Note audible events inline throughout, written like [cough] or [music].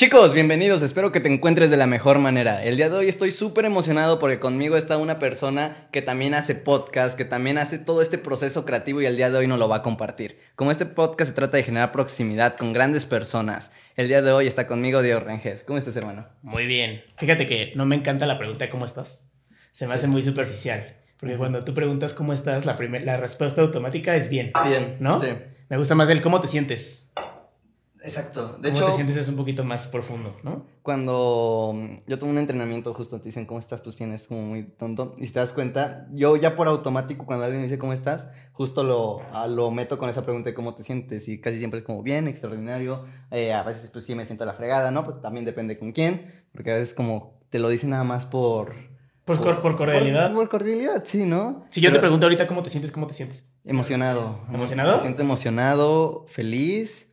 Chicos, bienvenidos, espero que te encuentres de la mejor manera. El día de hoy estoy súper emocionado porque conmigo está una persona que también hace podcast, que también hace todo este proceso creativo y el día de hoy nos lo va a compartir. Como este podcast se trata de generar proximidad con grandes personas, el día de hoy está conmigo Diego Rangel. ¿Cómo estás, hermano? Muy bien. Fíjate que no me encanta la pregunta de cómo estás. Se me hace muy superficial. Porque cuando tú preguntas cómo estás, la, la respuesta automática es bien. Bien. ¿No? Sí. Me gusta más el cómo te sientes. Exacto. De ¿Cómo te sientes es un poquito más profundo, ¿no? Cuando yo tomo un entrenamiento, justo te dicen cómo estás, pues bien, es como muy tonto. Y si te das cuenta, yo ya por automático, cuando alguien me dice cómo estás, justo lo, lo meto con esa pregunta de cómo te sientes. Y casi siempre es como bien, extraordinario. Eh, a veces, pues sí me siento a la fregada, ¿no? Pues también depende con quién. Porque a veces, como te lo dicen nada más por. Por, por, cordialidad. Por, cordialidad, sí, ¿no? Si yo te pregunto ahorita cómo te sientes, ¿cómo te sientes? Emocionado. ¿Emocionado? Me siento emocionado, feliz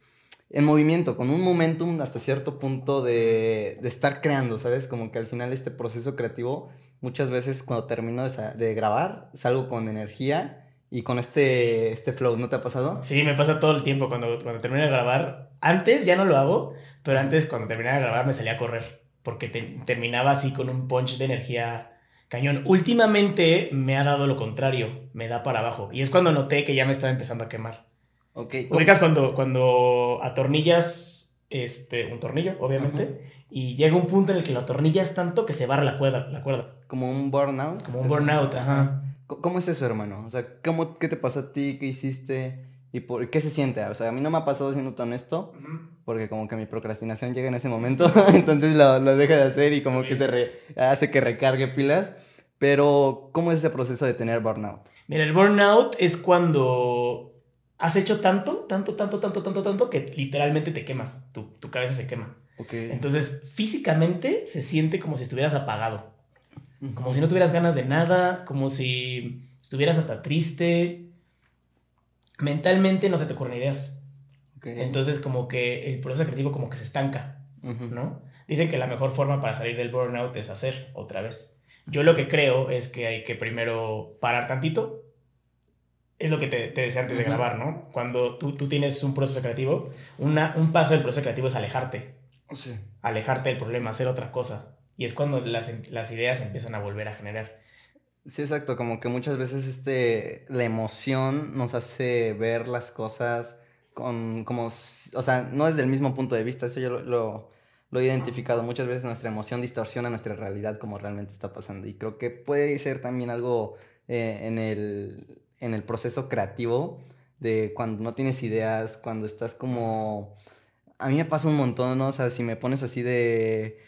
en movimiento, con un momentum hasta cierto punto de, de, estar creando, ¿sabes? Como que al final este proceso creativo, muchas veces cuando termino de, de, grabar, salgo con energía y con este, este flow, ¿no te ha pasado? Sí, me pasa todo el tiempo cuando, cuando termino de grabar. Antes ya no lo hago, pero antes cuando terminaba de grabar me salía a correr, porque terminaba así con un punch de energía cañón. Últimamente me ha dado lo contrario, me da para abajo. Y es cuando noté que ya me estaba empezando a quemar. Ok. Ubicas cuando, cuando atornillas este, un tornillo, obviamente, y llega un punto en el que lo atornillas tanto que se barra la cuerda. La cuerda. Como un burnout. Como un burnout, ajá. ¿Cómo es eso, hermano? O sea, ¿cómo, ¿qué te pasó a ti? ¿Qué hiciste? ¿Y por qué se siente? O sea, a mí no me ha pasado siendo tan honesto, porque como que mi procrastinación llega en ese momento, [laughs] entonces lo, lo, deja de hacer y como que se hace que recargue pilas. Pero, ¿cómo es ese proceso de tener burnout? Mira, el burnout es cuando has hecho tanto, tanto, tanto, tanto, tanto, tanto, que literalmente te quemas, tu, tu cabeza se quema. Okay. Entonces, físicamente se siente como si estuvieras apagado, como si no tuvieras ganas de nada, como si estuvieras hasta triste. Mentalmente no se te ocurren ideas. Okay. Entonces, como que el proceso creativo como que se estanca, ¿no? Dicen que la mejor forma para salir del burnout es hacer otra vez. Yo lo que creo es que hay que primero parar tantito, es lo que te, te decía antes de grabar, ¿no? Cuando tú, tú tienes un proceso creativo, una, un paso del proceso creativo es alejarte. Sí. Alejarte del problema, hacer otra cosa. Y es cuando las, las ideas empiezan a volver a generar. Sí, exacto. Como que muchas veces este, la emoción nos hace ver las cosas con, como, o sea, no desde el mismo punto de vista. Eso yo lo, lo, lo he identificado. Muchas veces nuestra emoción distorsiona nuestra realidad como realmente está pasando. Y creo que puede ser también algo eh, en el en el proceso creativo de cuando no tienes ideas, cuando estás como... A mí me pasa un montón, ¿no? O sea, si me pones así de...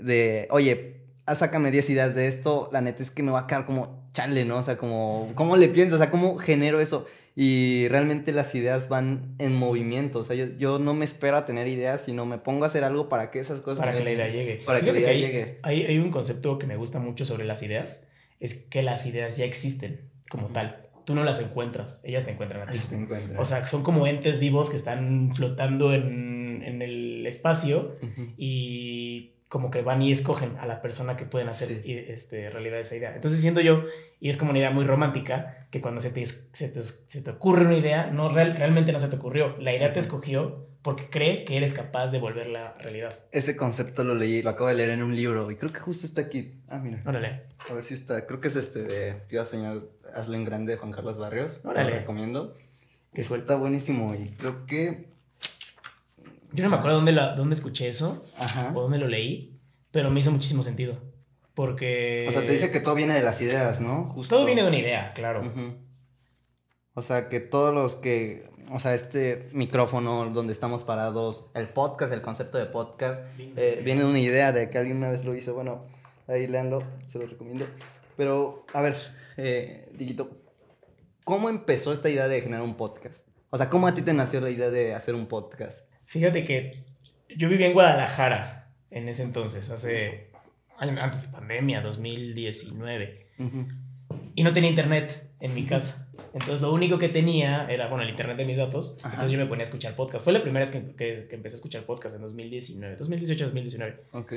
de, oye, sácame 10 ideas de esto, la neta es que me va a quedar como chale, ¿no? O sea, como, ¿cómo le pienso? O sea, ¿cómo genero eso? Y realmente las ideas van en movimiento. O sea, yo, yo no me espero a tener ideas, sino me pongo a hacer algo para que esas cosas... Para que la idea llegue. Para que la idea llegue. Hay, hay, un concepto que me gusta mucho sobre las ideas, es que las ideas ya existen como tal tú no las encuentras, ellas te encuentran a ti. O sea, son como entes vivos que están flotando en, en el espacio y como que van y escogen a la persona que pueden hacer este, realidad esa idea. Entonces siento yo, y es como una idea muy romántica, que cuando se te, se te, se te ocurre una idea, no real, realmente no se te ocurrió, la idea te escogió porque cree que eres capaz de volverla realidad. Ese concepto lo leí, lo acabo de leer en un libro y creo que justo está aquí. Ah, mira. Órale. A ver si está, creo que es este de Tío Señor Hazlo en Grande de Juan Carlos Barrios. Órale. Lo recomiendo. Qué Está buenísimo y creo que... Yo no me acuerdo dónde, la, dónde escuché eso Ajá. o dónde lo leí, pero me hizo muchísimo sentido. Porque... O sea, te dice que todo viene de las ideas, ¿no? Justo. Todo viene de una idea, claro. Uh -huh. O sea, que todos los que... O sea, este micrófono donde estamos parados, el podcast, el concepto de podcast, eh, viene de una idea de que alguien una vez lo hizo. Bueno, ahí léanlo, se lo recomiendo. Pero, a ver, eh, Digito, ¿cómo empezó esta idea de generar un podcast? O sea, ¿cómo a ti te nació la idea de hacer un podcast? Fíjate que yo vivía en Guadalajara en ese entonces, hace antes de pandemia, 2019. Uh -huh. Y no tenía internet en mi casa. Entonces lo único que tenía era, bueno, el internet de mis datos. Ajá. Entonces yo me ponía a escuchar podcast. Fue la primera vez que, que, que empecé a escuchar podcast en 2019, 2018, 2019. Ok.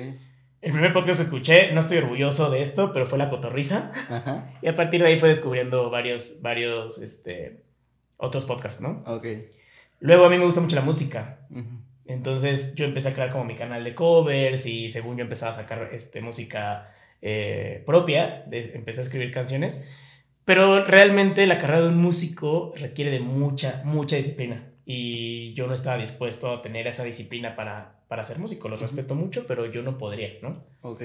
El primer podcast que escuché, no estoy orgulloso de esto, pero fue La Cotorriza. Ajá. Y a partir de ahí fue descubriendo varios, varios, este, otros podcasts, ¿no? Ok. Luego a mí me gusta mucho la música. Uh -huh. Entonces yo empecé a crear como mi canal de covers y según yo empezaba a sacar este, música eh, propia, empecé a escribir canciones. Pero realmente la carrera de un músico requiere de mucha, mucha disciplina. Y yo no estaba dispuesto a tener esa disciplina para, para ser músico. Lo respeto mucho, pero yo no podría, ¿no? Ok.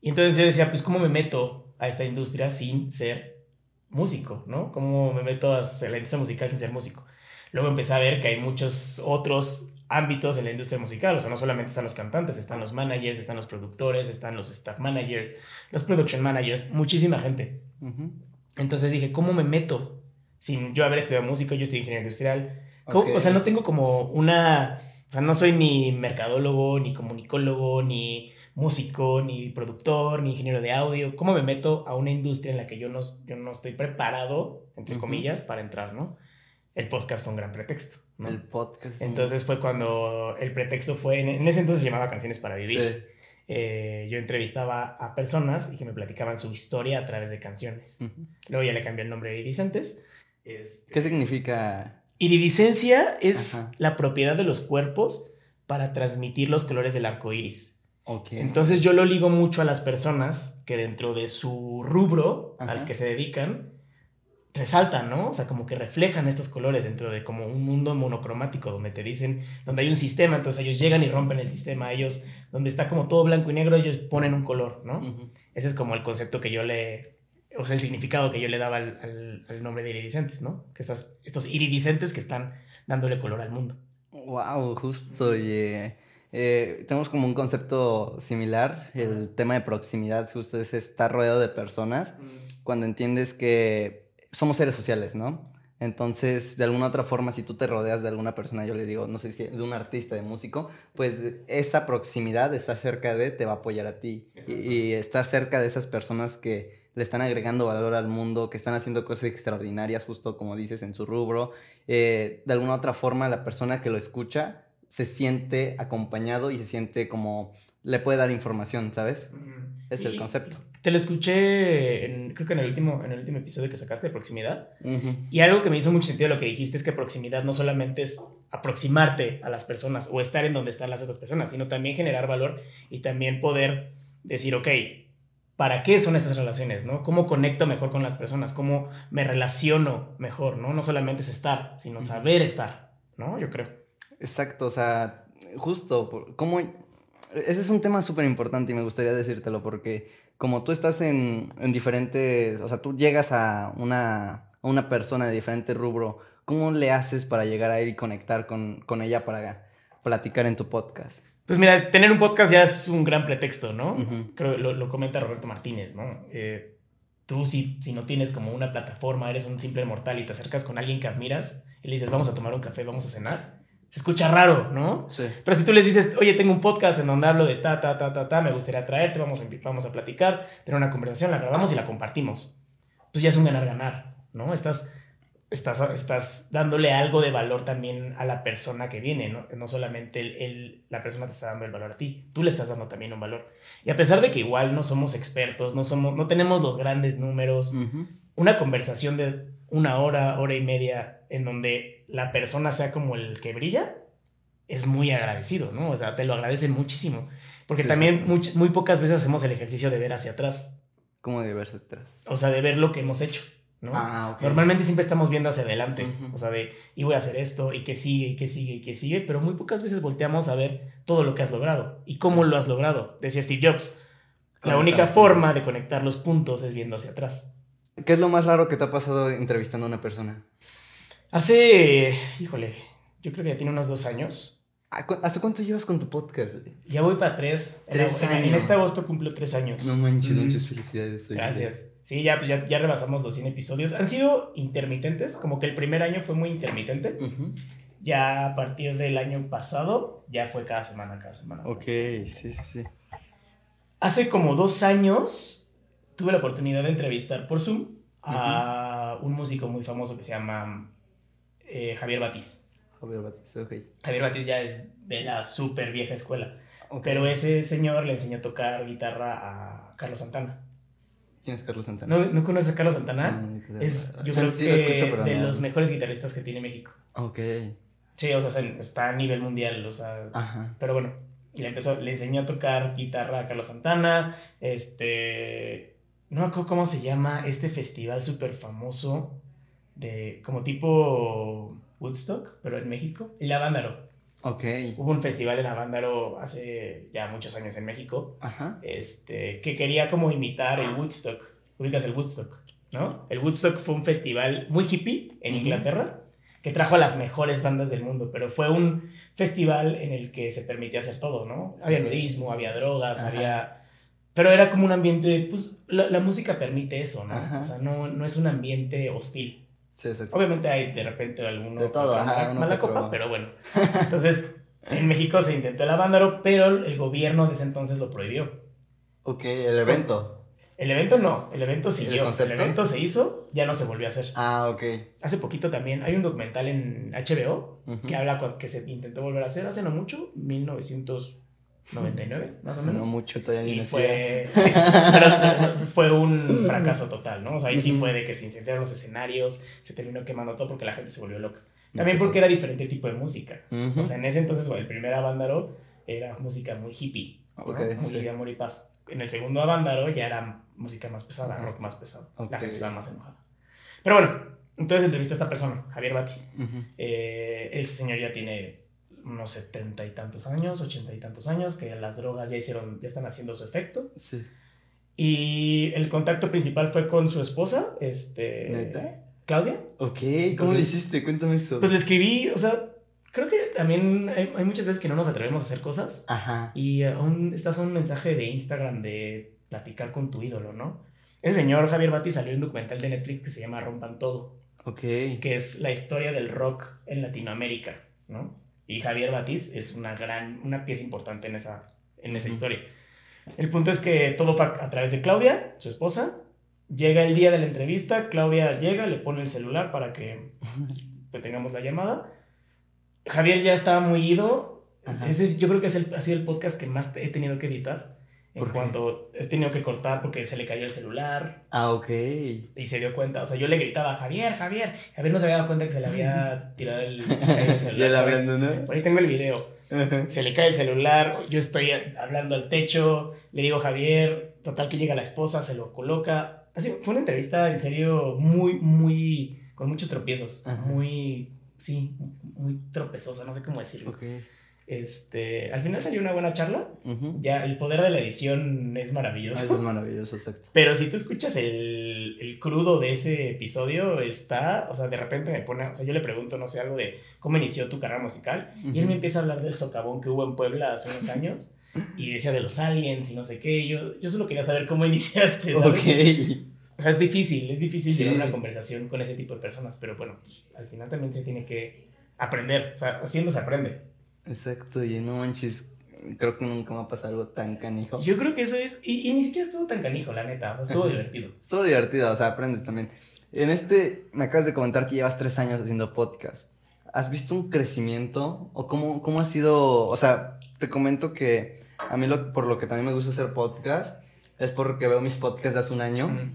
Y entonces yo decía, pues, ¿cómo me meto a esta industria sin ser músico, ¿no? ¿Cómo me meto a la industria musical sin ser músico? Luego empecé a ver que hay muchos otros ámbitos en la industria musical, o sea, no solamente están los cantantes, están los managers, están los productores, están los staff managers, los production managers, muchísima gente. Entonces dije, ¿cómo me meto? Sin yo haber estudiado música, yo estoy ingeniero industrial. O sea, no tengo como una... O sea, no soy ni mercadólogo, ni comunicólogo, ni músico, ni productor, ni ingeniero de audio. ¿Cómo me meto a una industria en la que yo no, yo no estoy preparado, entre comillas, para entrar, ¿no? El podcast fue un gran pretexto, ¿no? El podcast. Entonces fue cuando el pretexto fue, en, ese entonces se llamaba Canciones para Vivir. Sí. Eh, yo entrevistaba a personas y que me platicaban su historia a través de canciones. Luego ya le cambié el nombre a Iridicentes. Este, ¿Qué significa? Iridiscencia es la propiedad de los cuerpos para transmitir los colores del arco iris. Entonces yo lo ligo mucho a las personas que dentro de su rubro al que se dedican resaltan, ¿no? O sea, como que reflejan estos colores dentro de como un mundo monocromático donde te dicen, donde hay un sistema, entonces ellos llegan y rompen el sistema, ellos, donde está como todo blanco y negro, ellos ponen un color, ¿no? Ese es como el concepto que yo le, o sea, el significado que yo le daba al, nombre de iridiscentes, ¿no? Que estas, estos iridiscentes que están dándole color al mundo. Wow, justo, y eh, tenemos como un concepto similar, el tema de proximidad, justo es estar rodeado de personas, cuando entiendes que somos seres sociales, ¿no? Entonces, de alguna otra forma, si tú te rodeas de alguna persona, yo le digo, no sé si de un artista, de músico, pues esa proximidad, estar cerca de, te va a apoyar a ti. Y, estar cerca de esas personas que le están agregando valor al mundo, que están haciendo cosas extraordinarias, justo como dices, en su rubro. Eh, de alguna otra forma, la persona que lo escucha se siente acompañado y se siente como le puede dar información, ¿sabes? Es el concepto. Te lo escuché, creo que en el, último, en el último episodio que sacaste de proximidad. Y algo que me hizo mucho sentido lo que dijiste es que proximidad no solamente es aproximarte a las personas o estar en donde están las otras personas, sino también generar valor y también poder decir, ok, ¿para qué son estas relaciones? ¿no? ¿Cómo conecto mejor con las personas? ¿Cómo me relaciono mejor? No, no solamente es estar, sino saber estar, ¿no? Yo creo. Exacto, o sea, justo, ¿cómo ese es un tema súper importante y me gustaría decírtelo porque como tú estás en, diferentes, o sea, tú llegas a una, una, persona de diferente rubro, ¿cómo le haces para llegar a ir y conectar con, ella para platicar en tu podcast? Pues mira, tener un podcast ya es un gran pretexto, ¿no? Creo lo, lo comenta Roberto Martínez, ¿no? Eh, tú si, si no tienes como una plataforma, eres un simple mortal y te acercas con alguien que admiras y le dices, vamos a tomar un café, vamos a cenar, se escucha raro, ¿no? Sí. Pero si tú les dices, oye, tengo un podcast en donde hablo de ta, ta, ta, ta, ta, me gustaría traerte, vamos a, vamos a platicar, tener una conversación, la grabamos y la compartimos. Pues ya es un ganar-ganar, ¿no? Estás, estás, estás dándole algo de valor también a la persona que viene, ¿no? No solamente el, la persona te está dando el valor a ti, tú le estás dando también un valor. Y a pesar de que igual no somos expertos, no, somos, no tenemos los grandes números, una conversación de una hora, hora y media, en donde la persona sea como el que brilla, es muy agradecido, ¿no? O sea, te lo agradecen muchísimo. Porque también Muy, pocas veces hacemos el ejercicio de ver hacia atrás. ¿Cómo de ver hacia atrás? O sea, de ver lo que hemos hecho, ¿no? Ah, Normalmente siempre estamos viendo hacia adelante. O sea, de, y voy a hacer esto, y que sigue, y que sigue, y que sigue. Pero muy pocas veces volteamos a ver todo lo que has logrado y cómo lo has logrado. Decía Steve Jobs. La única forma de conectar los puntos es viendo hacia atrás. ¿Qué es lo más raro que te ha pasado entrevistando a una persona? Hace, híjole, yo creo que ya tiene unos dos años. ¿Hace cuánto llevas con tu podcast? Ya voy para tres. Tres años. En este agosto cumplo tres años. No manches, muchas felicidades. Gracias. Sí, ya, pues ya, ya, rebasamos los 100 episodios. Han sido intermitentes, como que el primer año fue muy intermitente. Ya a partir del año pasado, ya fue cada semana, cada semana. Ok, sí, sí, sí. Hace como dos años tuve la oportunidad de entrevistar por Zoom a un músico muy famoso que se llama eh, Javier Batiz. Javier Batiz, ok. Javier Batiz ya es de la súper vieja escuela. Pero ese señor le enseñó a tocar guitarra a Carlos Santana. ¿Quién es Carlos Santana? ¿No, ¿no conoces a Carlos Santana? es, yo creo que de los mejores guitarristas que tiene México. Ok. Sí, o sea, está a nivel mundial, o sea. Ajá. Pero bueno, le empezó, le enseñó a tocar guitarra a Carlos Santana, este. No me acuerdo cómo se llama este festival súper famoso de. como tipo Woodstock, pero en México, el Avándaro. Ok. Hubo un festival en Avándaro hace ya muchos años en México. Ajá. Este, que quería como imitar el Woodstock. Ubicas el Woodstock, ¿no? El Woodstock fue un festival muy hippie en Inglaterra que trajo a las mejores bandas del mundo, pero fue un festival en el que se permitía hacer todo, ¿no? Había nudismo, había drogas, había... Pero era como un ambiente, pues la, música permite eso, ¿no? O sea, no, no es un ambiente hostil. Sí, Obviamente hay de repente alguno... De todo, ajá, mala, copa, pero bueno. [laughs] Entonces, en México se intentó el avándaro, pero el gobierno de ese entonces lo prohibió. Ok, el evento. El evento no, el evento siguió. ¿El, evento se hizo, ya no se volvió a hacer. Ah, ok. Hace poquito también hay un documental en HBO que habla que se intentó volver a hacer hace no mucho, 1999, más o menos. No mucho, todavía ni y fue, [laughs] fue un fracaso total, ¿no? O sea, ahí sí fue de que se incendiaron los escenarios, se terminó quemando todo porque la gente se volvió loca. También porque era diferente tipo de música. O sea, en ese entonces, el primer Avándaro era música muy hippie, muy amor y paz. En el segundo Avándaro ya era música más pesada, rock más pesado. La gente estaba más enojada. Pero bueno, entonces entrevista a esta persona, Javier Batis. Eh, ese señor ya tiene unos setenta y tantos años, ochenta y tantos años, que las drogas ya hicieron, ya están haciendo su efecto. Sí. Y el contacto principal fue con su esposa, este... ¿Neta? Claudia. Ok, ¿cómo lo hiciste? Cuéntame eso. Pues le escribí, o sea, creo que también hay, hay, muchas veces que no nos atrevemos a hacer cosas. Ajá. Y aún estás un mensaje de Instagram de platicar con tu ídolo, ¿no? Ese señor Javier Bati salió en un documental de Netflix que se llama Rompan Todo. Ok. Que es la historia del rock en Latinoamérica, ¿no? Y Javier Batis es una gran, una pieza importante en esa, en esa historia. El punto es que todo fue a través de Claudia, su esposa. Llega el día de la entrevista, Claudia llega, le pone el celular para que [laughs] tengamos la llamada. Javier ya estaba muy ido. Ese, yo creo que es el, ha sido el podcast que más he tenido que editar en cuanto he tenido que cortar porque se le cayó el celular. Ah, ok. Y se dio cuenta, o sea, yo le gritaba, Javier, Javier. Javier no se había dado cuenta que se le había [laughs] tirado el, celular. ya la ¿no? Por ahí tengo el video. Se le cae el celular, yo estoy hablando al techo, le digo Javier, total que llega la esposa, se lo coloca. Así, fue una entrevista en serio muy, muy, con muchos tropiezos. Muy, sí, muy tropezosa, no sé cómo decirlo. Ok. Este, al final salió una buena charla. Ya el poder de la edición es maravilloso. es maravilloso, exacto. [laughs] Pero si tú escuchas el, el, crudo de ese episodio, está, o sea, de repente me pone, o sea, yo le pregunto, no sé, algo de cómo inició tu carrera musical. Y él me empieza a hablar del socavón que hubo en Puebla hace unos años. y decía de los aliens y no sé qué. yo, yo solo quería saber cómo [laughs] iniciaste, ¿sabes? Ok. O sea, es difícil, es difícil tener una conversación con ese tipo de personas, pero bueno, pues, al final también se tiene que aprender, o sea, haciendo se aprende. Exacto, y no manches, creo que nunca me ha pasado algo tan canijo. Yo creo que eso es, y, ni siquiera estuvo tan canijo, la neta, estuvo [laughs] divertido. Estuvo divertido, o sea, aprende también. En este, me acabas de comentar que llevas tres años haciendo podcast. ¿Has visto un crecimiento? ¿O cómo, cómo ha sido? O sea, te comento que a mí lo, por lo que también me gusta hacer podcast es porque veo mis podcasts de hace un año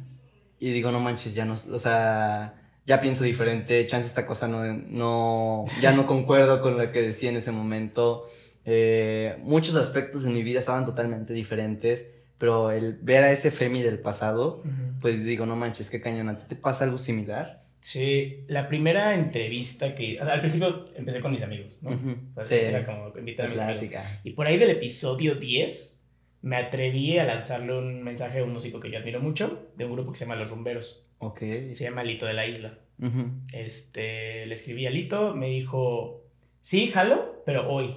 y digo, no manches, ya no, o sea, ya pienso diferente, chance esta cosa no, no ya no concuerdo con lo que decía en ese momento. Eh, muchos aspectos de mi vida estaban totalmente diferentes, pero el ver a ese Femi del pasado, pues digo, no manches, qué cañón, ¿a ti te pasa algo similar? Sí, la primera entrevista que, al principio empecé con mis amigos, ¿no? sí, era como invitar a mis amigos. Y por ahí del episodio 10, me atreví a lanzarle un mensaje a un músico que yo admiro mucho, de un grupo que se llama Los Rumberos. Ok. Se llama Lito de la Isla. Este, le escribí a Lito, me dijo, sí, jalo, pero hoy.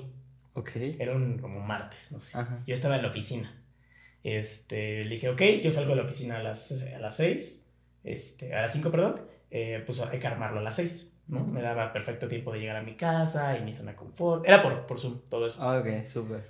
Ok. Era un como martes, no sé. Yo estaba en la oficina. Este, le dije, ok, yo salgo de la oficina a las, a las 6, este, a las 5, perdón, eh, pues hay que armarlo a las 6, ¿no? Me daba perfecto tiempo de llegar a mi casa y mi zona de confort. Era por, por Zoom, todo eso. Ah, ok, súper.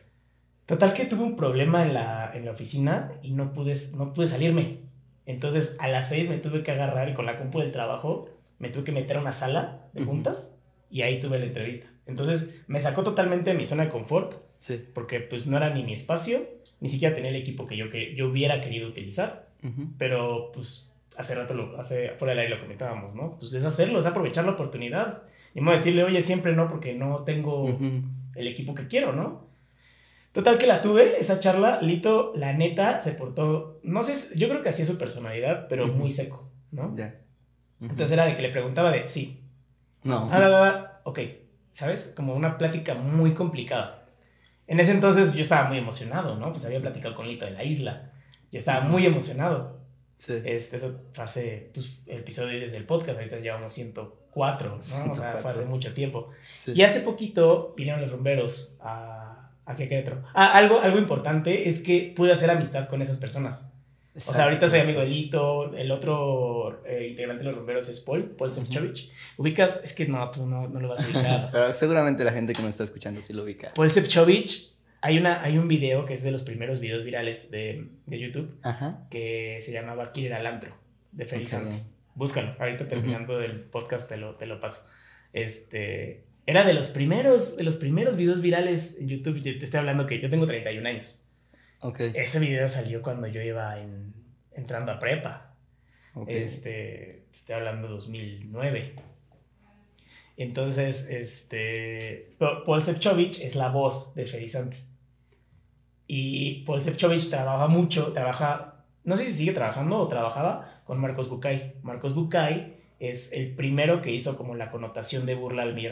Total que tuve un problema en la, en la oficina y no pude, no pude salirme. Entonces a las seis me tuve que agarrar y con la compu del trabajo me tuve que meter a una sala de juntas y ahí tuve la entrevista. Entonces me sacó totalmente de mi zona de confort. Sí. Porque pues no era ni mi espacio, ni siquiera tenía el equipo que yo, que yo hubiera querido utilizar. Pero pues hace rato, lo, hace, fuera del aire lo comentábamos, ¿no? Pues es hacerlo, es aprovechar la oportunidad. Y me voy a decirle, oye, siempre no, porque no tengo el equipo que quiero, ¿no? Total que la tuve, esa charla, Lito, la neta, se portó, no sé, yo creo que así es su personalidad, pero muy seco, ¿no? Ya. Entonces era de que le preguntaba de, sí. No. Ah, ok, ¿sabes? Como una plática muy complicada. En ese entonces yo estaba muy emocionado, ¿no? Pues había platicado con Lito de la isla. Yo estaba muy emocionado. Sí. Este, eso fue hace, pues, el episodio desde el podcast, ahorita llevamos 104, ¿no? O sea, fue hace mucho tiempo. Y hace poquito vinieron los rumberos a ¿A qué otro? Ah, algo, algo importante es que pude hacer amistad con esas personas. o sea, ahorita soy amigo de Lito, el otro eh, integrante de los rumberos es Paul, Paul Sefcovic. ¿Ubicas? Es que no, tú no, no lo vas a ubicar. [laughs] Pero seguramente la gente que nos está escuchando sí lo ubica. Paul Sefcovic, hay, una, hay un video que es de los primeros videos virales de, de YouTube que se llamaba Killer Alantro, de Feliz Búscalo, ahorita terminando del podcast te lo, te lo paso. Este, era de los primeros, de los primeros videos virales en YouTube. Te estoy hablando que yo tengo 31 años. Okay. Ese video salió cuando yo iba entrando a prepa. Este, te estoy hablando de 2009. Entonces, este, Paul Sefcovic es la voz de Ferizante. Y Paul Sefcovic trabaja mucho, trabaja, no sé si sigue trabajando o trabajaba con Marcos Bucay. Marcos Bucay es el primero que hizo como la connotación de burla al mi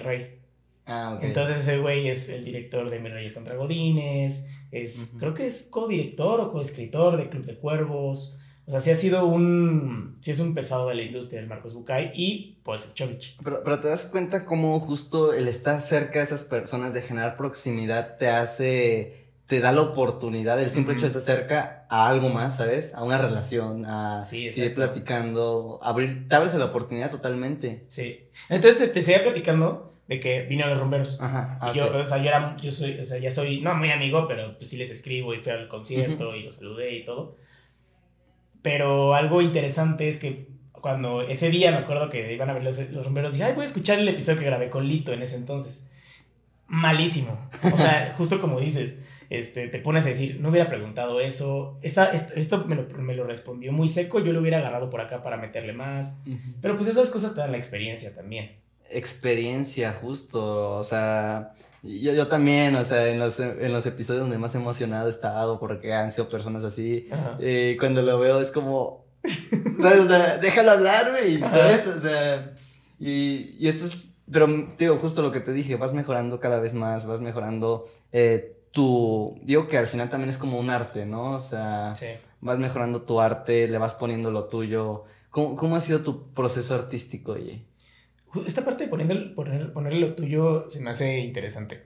Ah, Entonces ese güey es el director de Mis Reyes contra Godines, es, creo que es co-director o co-escritor de Club de Cuervos. O sea, sí ha sido un, sí es un pesado de la industria el Marcos Bucay y Paul Sefcovic. Pero, pero te das cuenta cómo justo el estar cerca de esas personas, de generar proximidad, te hace, te da la oportunidad, el simple hecho de estar cerca a algo más, ¿sabes? A una relación, a seguir platicando, abrir, te abres la oportunidad totalmente. Sí. Entonces te, te seguía platicando de que vino a los rumberos. Ajá. Ah, yo, o sea, yo, era, yo soy, o sea, ya soy, no muy amigo, pero pues sí les escribo y fui al concierto y los saludé y todo. Pero algo interesante es que cuando ese día me acuerdo que iban a ver los, los rumberos, dije, ay, voy a escuchar el episodio que grabé con Lito en ese entonces. Malísimo. O sea, [laughs] justo como dices, este, te pones a decir, no hubiera preguntado eso. Esta, esto, me, lo, me, lo, respondió muy seco, yo lo hubiera agarrado por acá para meterle más. Pero pues esas cosas te dan la experiencia también experiencia justo, o sea, yo, yo también, o sea, en los, en los episodios donde más emocionado he estado porque han sido personas así, eh, cuando lo veo es como, ¿sabes? O sea, déjalo hablar, güey, ¿sabes? O sea, y, y eso es, pero digo, justo lo que te dije, vas mejorando cada vez más, vas mejorando eh, tu, digo que al final también es como un arte, ¿no? O sea, vas mejorando tu arte, le vas poniendo lo tuyo. ¿Cómo, cómo ha sido tu proceso artístico, oye? Esta parte de poner, poner, ponerle lo tuyo se me hace interesante.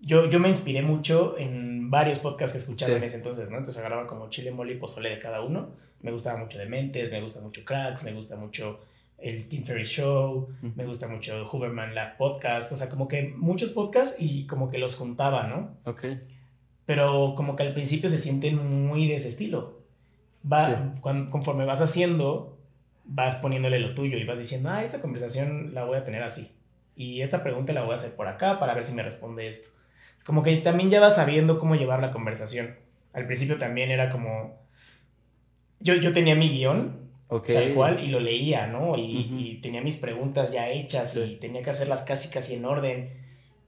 Yo, yo me inspiré mucho en varios podcasts que escuchaba en ese entonces, ¿no? Entonces agarraba como chile, mole y pozole de cada uno. Me gustaba mucho Dementes, me gusta mucho Cracks, me gusta mucho el Tim Ferriss Show, me gusta mucho Huberman Lab Podcast, o sea, como que muchos podcasts y como que los juntaba, ¿no? Ok. Pero como que al principio se sienten muy de ese estilo. Va, conforme vas haciendo, vas poniéndole lo tuyo y vas diciendo, ah, esta conversación la voy a tener así. Y esta pregunta la voy a hacer por acá para ver si me responde esto. Como que también ya vas sabiendo cómo llevar la conversación. Al principio también era como... Yo, yo tenía mi guion, tal cual, y lo leía, ¿no? Y, tenía mis preguntas ya hechas y tenía que hacerlas casi casi en orden.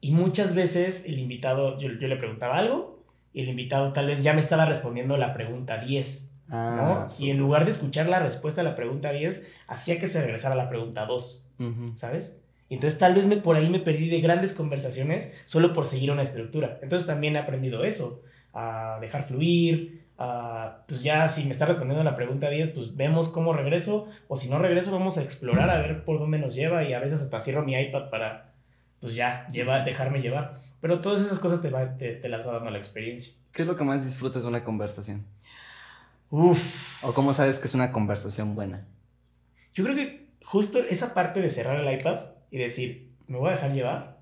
Y muchas veces el invitado, yo, yo le preguntaba algo y el invitado tal vez ya me estaba respondiendo la pregunta 10 Ah, y en lugar de escuchar la respuesta a la pregunta 10, hacía que se regresara a la pregunta 2, ¿sabes? Entonces tal vez me, por ahí me perdí de grandes conversaciones solo por seguir una estructura. Entonces también he aprendido eso, a dejar fluir, a, pues ya si me está respondiendo a la pregunta 10, pues vemos cómo regreso, o si no regreso vamos a explorar a ver por dónde nos lleva y a veces hasta cierro mi iPad para, pues ya, lleva, dejarme llevar. Pero todas esas cosas te, te, te las va dando la experiencia. ¿Qué es lo que más disfrutas de una conversación? Uf. ¿O cómo sabes que es una conversación buena? Yo creo que justo esa parte de cerrar el iPad y decir, me voy a dejar llevar,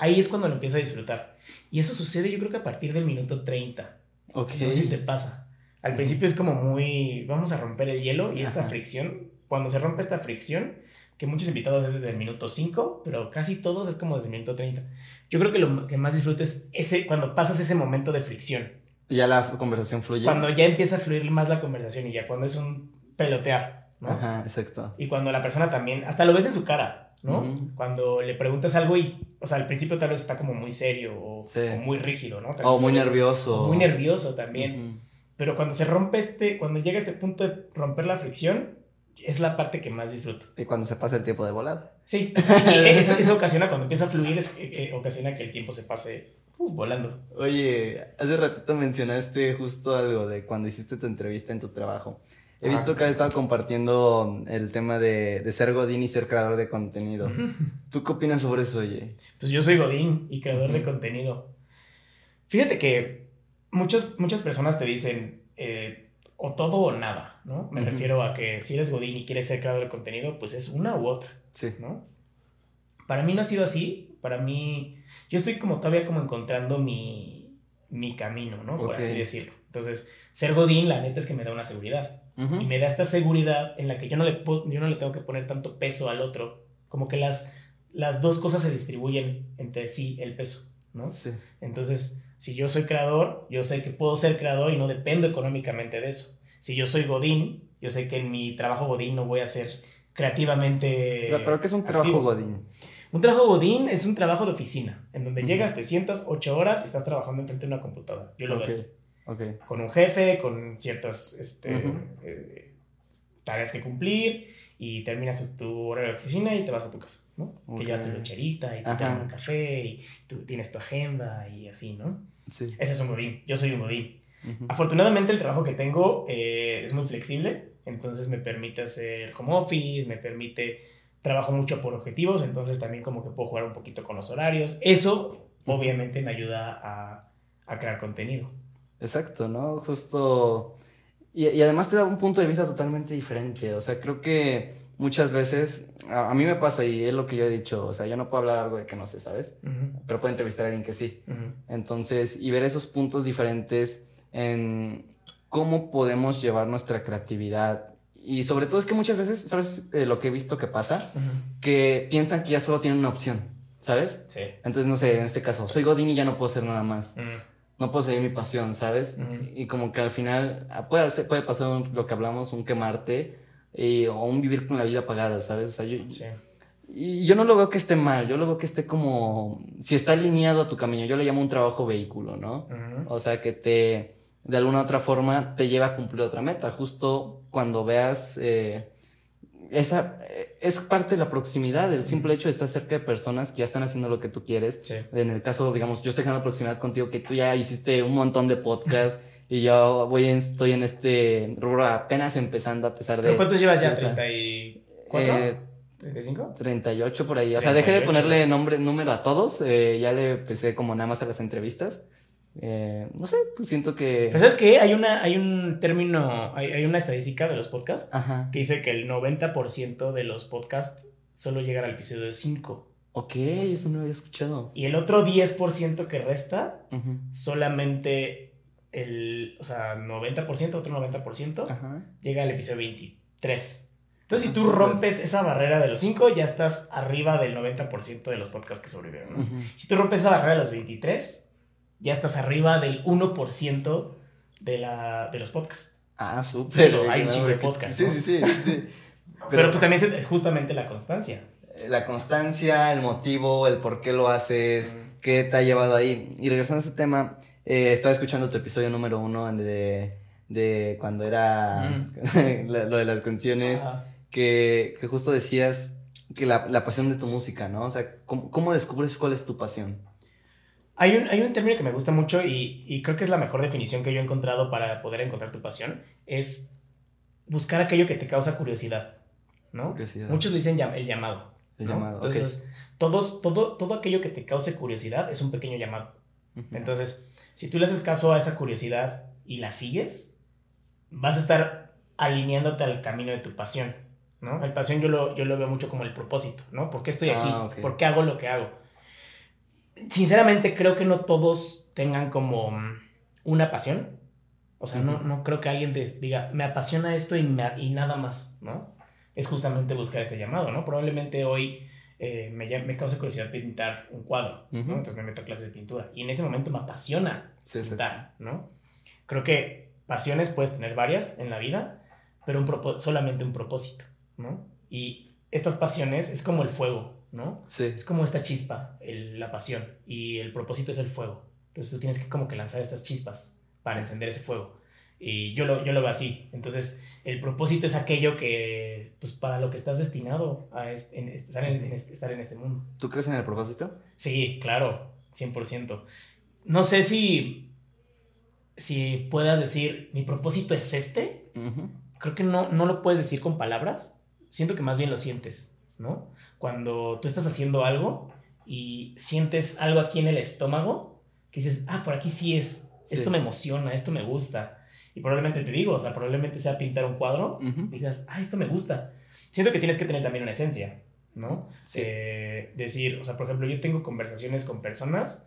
ahí es cuando lo empiezo a disfrutar. Y eso sucede yo creo que a partir del minuto 30. Ok. No sé si te pasa. Al principio es como muy, vamos a romper el hielo y esta fricción, cuando se rompe esta fricción, que muchos invitados es desde el minuto 5, pero casi todos es como desde el minuto 30. Yo creo que lo que más disfruto es ese, cuando pasas ese momento de fricción ya la conversación fluye. Cuando ya empieza a fluir más la conversación y ya cuando es un pelotear, ¿no? Ajá, exacto. Y cuando la persona también, hasta lo ves en su cara, ¿no? Cuando le preguntas algo y, o sea, al principio tal vez está como muy serio o, muy rígido, ¿no? o muy nervioso. muy nervioso también. Pero cuando se rompe este, cuando llega este punto de romper la fricción, es la parte que más disfruto. Y cuando se pasa el tiempo de volada. Sí, eso, ocasiona, cuando empieza a fluir, eh, eh, ocasiona que el tiempo se pase uh, volando. Oye, hace ratito mencionaste justo algo de cuando hiciste tu entrevista en tu trabajo. He visto que has estado compartiendo el tema de, ser Godín y ser creador de contenido. ¿Tú qué opinas sobre eso, oye? Pues yo soy Godín y creador de contenido. Fíjate que muchos, muchas personas te dicen eh, o todo o nada, ¿no? Me refiero a que si eres Godín y quieres ser creador de contenido, pues es una u otra, sí. ¿no? Para mí no ha sido así. Para mí, yo estoy como todavía como encontrando mi, mi camino, ¿no? Por así decirlo. Entonces, ser Godín, la neta es que me da una seguridad. Y me da esta seguridad en la que yo no, le yo no le tengo que poner tanto peso al otro. Como que las, las dos cosas se distribuyen entre sí el peso, ¿no? Sí. Entonces, si yo soy creador, yo sé que puedo ser creador y no dependo económicamente de eso. Si yo soy Godín, yo sé que en mi trabajo Godín no voy a ser creativamente. ¿Pero, qué es un trabajo Godín? Un trabajo Godín es un trabajo de oficina, en donde llegas, te sientas ocho horas y estás trabajando enfrente de una computadora. Yo lo veo con un jefe, con ciertas este, eh, tareas que cumplir y terminas tu horario de oficina y te vas a tu casa, ¿no? Que llevas tu lecherita y te tomas un café y tú tienes tu agenda y así, ¿no? Sí. Ese es un godín, yo soy un godín. Afortunadamente el trabajo que tengo eh, es muy flexible, entonces me permite hacer home office, me permite, trabajo mucho por objetivos, entonces también como que puedo jugar un poquito con los horarios. Eso obviamente me ayuda a, a crear contenido. Exacto, ¿no? Justo... Y, además te da un punto de vista totalmente diferente. O sea, creo que muchas veces, a, mí me pasa y es lo que yo he dicho, o sea, yo no puedo hablar algo de que no sé, ¿sabes? Pero puedo entrevistar a alguien que sí. Entonces, y ver esos puntos diferentes en cómo podemos llevar nuestra creatividad. Y sobre todo es que muchas veces, ¿sabes? Eh, lo que he visto que pasa, que piensan que ya solo tienen una opción, ¿sabes? Sí. Entonces, no sé, en este caso, soy Godín y ya no puedo hacer nada más no puedo seguir mi pasión, ¿sabes? Y como que al final ah, puede, puede pasar lo que hablamos, un quemarte y, o un vivir con la vida apagada, ¿sabes? O sea, yo, Y yo no lo veo que esté mal, yo lo veo que esté como, si está alineado a tu camino, yo le llamo un trabajo vehículo, ¿no? O sea, que te, de alguna u otra forma, te lleva a cumplir otra meta, justo cuando veas... Eh, esa es parte de la proximidad, el simple hecho de estar cerca de personas que ya están haciendo lo que tú quieres. En el caso, digamos, yo estoy generando proximidad contigo, que tú ya hiciste un montón de podcasts [laughs] y yo voy estoy en este rubro apenas empezando a pesar de... ¿Cuántos llevas ya? ¿34? Eh, ¿35? 38 por ahí. O sea, dejé de ponerle nombre, número a todos. Eh, ya le empecé como nada más a las entrevistas. Eh, no sé, pues siento que... Pues sabes que hay, una, hay un término, hay, hay, una estadística de los podcasts que dice que el 90% de los podcasts solo llegan al episodio 5. Ok, eso no había escuchado. Y el otro 10% que resta, solamente el, o sea, 90%, otro 90%, llega al episodio 23. Entonces, si tú rompes esa barrera de los 5, ya estás arriba del 90% de los podcasts que sobrevivieron. Si tú rompes esa barrera de los 23, ya estás arriba del 1% de, la, de los podcasts. Ah, súper. Pero hay un chingo de podcasts. Sí, sí, sí, sí. [laughs] Pero, pues también es justamente la constancia. La constancia, el motivo, el por qué lo haces, qué te ha llevado ahí. Y regresando a este tema, eh, estaba escuchando tu episodio número uno de, de cuando era [laughs] lo de las canciones, que, que, justo decías que la, la, pasión de tu música, ¿no? O sea, ¿cómo, ¿cómo descubres cuál es tu pasión? Hay un, hay un término que me gusta mucho y, y, creo que es la mejor definición que yo he encontrado para poder encontrar tu pasión. Es buscar aquello que te causa curiosidad, ¿no? Curiosidad. Muchos le dicen el llamado. El llamado, Entonces, todos, todo, todo aquello que te cause curiosidad es un pequeño llamado. Entonces, si tú le haces caso a esa curiosidad y la sigues, vas a estar alineándote al camino de tu pasión, ¿no? El pasión yo lo, yo lo veo mucho como el propósito, ¿no? ¿Por qué estoy aquí? Ah, ¿Por qué hago lo que hago? Sinceramente creo que no todos tengan como mm, una pasión. O sea, no, no creo que alguien te diga, me apasiona esto y, y nada más, ¿no? Es justamente buscar este llamado, ¿no? Probablemente hoy eh, me, me causa curiosidad pintar un cuadro, ¿no? Entonces me meto a clases de pintura. Y en ese momento me apasiona pintar, ¿no? Creo que pasiones puedes tener varias en la vida, pero un solamente un propósito, ¿no? Y estas pasiones es como el fuego ¿no? Sí. Es como esta chispa, la pasión, y el propósito es el fuego. Entonces tú tienes que como que lanzar estas chispas para encender ese fuego. Y yo lo, yo lo veo así. Entonces, el propósito es aquello que, pues, para lo que estás destinado a estar, en, estar en este mundo. ¿Tú crees en el propósito? Sí, claro, 100%. No sé si, si puedas decir, mi propósito es este. Creo que no, no lo puedes decir con palabras. Siento que más bien lo sientes, ¿no? Cuando tú estás haciendo algo y sientes algo aquí en el estómago, que dices, ah, por aquí sí es, esto me emociona, esto me gusta. Y probablemente te digo, o sea, probablemente sea pintar un cuadro y digas, ah, esto me gusta. Siento que tienes que tener también una esencia, ¿no? Eh, decir, o sea, por ejemplo, yo tengo conversaciones con personas,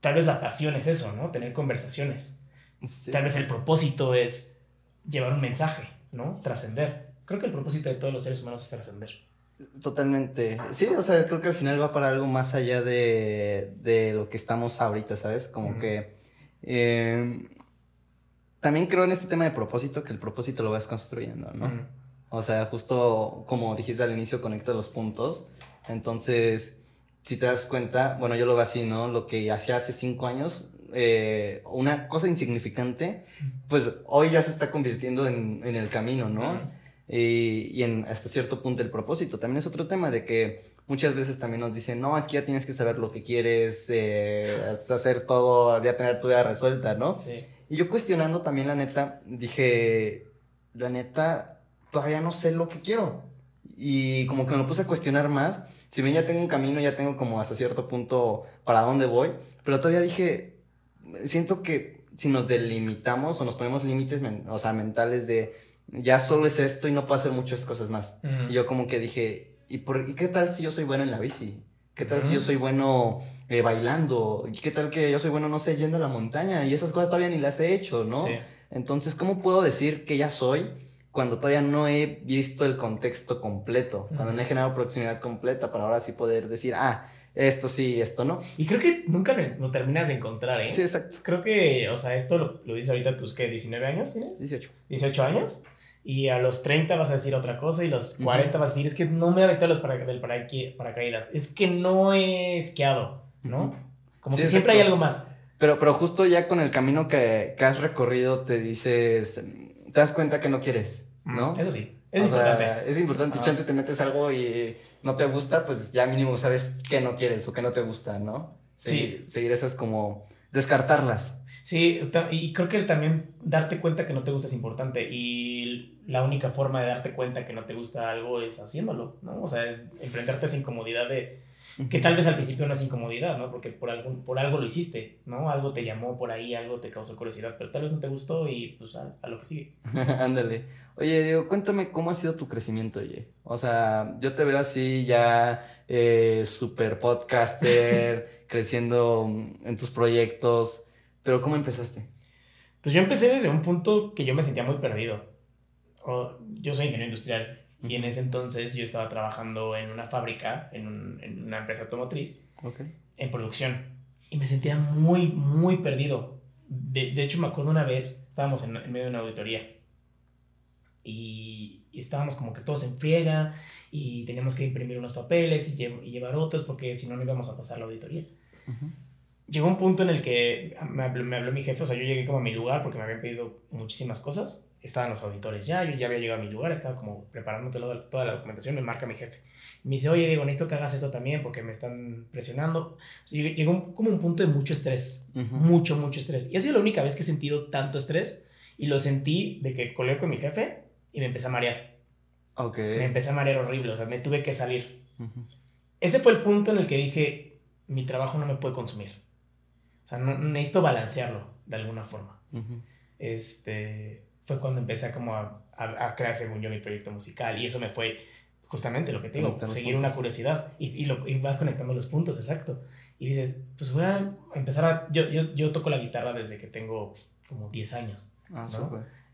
tal vez la pasión es eso, ¿no? Tener conversaciones. Tal vez el propósito es llevar un mensaje, ¿no? Trascender. Creo que el propósito de todos los seres humanos es trascender. Totalmente. Sí, o sea, creo que al final va para algo más allá de, de lo que estamos ahorita, ¿sabes? Como que... Eh, también creo en este tema de propósito, que el propósito lo vas construyendo, ¿no? O sea, justo como dijiste al inicio, conecta los puntos. Entonces, si te das cuenta, bueno, yo lo veo así, ¿no? Lo que hacía hace cinco años, eh, una cosa insignificante, pues hoy ya se está convirtiendo en, en el camino, ¿no? Y, y, en hasta cierto punto el propósito. También es otro tema de que muchas veces también nos dicen, no, es que ya tienes que saber lo que quieres, eh, [laughs] hacer todo, ya tener tu vida resuelta, ¿no? Sí. Y yo cuestionando también la neta, dije, la neta, todavía no sé lo que quiero. Y como que me lo puse a cuestionar más. Si bien ya tengo un camino, ya tengo como hasta cierto punto para dónde voy, pero todavía dije, siento que si nos delimitamos o nos ponemos límites, o sea, mentales de ya solo es esto y no puedo hacer muchas cosas más. Y yo como que dije, ¿y, por, ¿y qué tal si yo soy bueno en la bici? ¿Qué tal si yo soy bueno eh, bailando? ¿Y qué tal que yo soy bueno, no sé, yendo a la montaña? Y esas cosas todavía ni las he hecho, ¿no? Entonces, ¿cómo puedo decir que ya soy cuando todavía no he visto el contexto completo? Cuando no he generado proximidad completa para ahora sí poder decir, ah, esto sí, esto no. Y creo que nunca lo terminas de encontrar, ¿eh? Sí, exacto. Creo que, o sea, esto lo, lo dices ahorita tus, ¿qué? ¿19 años tienes? 18. ¿18 años? Y a los 30 vas a decir otra cosa y a los 40 vas a decir, es que no me aventado los para, del paracaídas, es que no he esquiado, ¿no? Como que siempre hay algo más. Pero, pero justo ya con el camino que, que, has recorrido te dices, te das cuenta que no quieres, ¿no? Eso sí, es importante. es importante, y te metes algo y no te gusta, pues ya mínimo sabes que no quieres o que no te gusta, ¿no? sí. Seguir esas como descartarlas. Sí, y creo que también darte cuenta que no te gusta es importante y la única forma de darte cuenta que no te gusta algo es haciéndolo, ¿no? O sea, enfrentarte a esa incomodidad de que tal vez al principio no es incomodidad, ¿no? Porque por, algún, por algo lo hiciste, ¿no? Algo te llamó por ahí, algo te causó curiosidad, pero tal vez no te gustó y pues a, lo que sigue. [laughs] Ándale. Oye, Diego, cuéntame cómo ha sido tu crecimiento, oye. O sea, yo te veo así ya eh, super podcaster, [laughs] creciendo en tus proyectos. Pero ¿cómo empezaste? Pues yo empecé desde un punto que yo me sentía muy perdido. Yo soy ingeniero industrial y en ese entonces yo estaba trabajando en una fábrica, en, una empresa automotriz, en producción. Y me sentía muy, muy perdido. De, hecho, me acuerdo una vez, estábamos en, medio de una auditoría y, estábamos como que todos en friega y teníamos que imprimir unos papeles y, llevar otros porque si no, no íbamos a pasar la auditoría llegó un punto en el que me habló, me habló, mi jefe, o sea, yo llegué como a mi lugar porque me habían pedido muchísimas cosas. Estaban los auditores ya, yo ya había llegado a mi lugar, estaba como preparando toda la documentación, me marca mi jefe. Me dice, oye, Diego, necesito que hagas esto también porque me están presionando. llegó como un punto de mucho estrés, mucho, mucho estrés. Y ha sido la única vez que he sentido tanto estrés y lo sentí de que colé con mi jefe y me empecé a marear. Okay. Me empecé a marear horrible, o sea, me tuve que salir. Ese fue el punto en el que dije, mi trabajo no me puede consumir necesito balancearlo de alguna forma. Este, fue cuando empecé a como a, a, crear, según yo, mi proyecto musical. Y eso me fue justamente lo que tengo, seguir una curiosidad. Y, y, lo, y vas conectando los puntos, exacto. Y dices, pues voy a empezar a... Yo, yo, yo toco la guitarra desde que tengo como 10 años. Ah,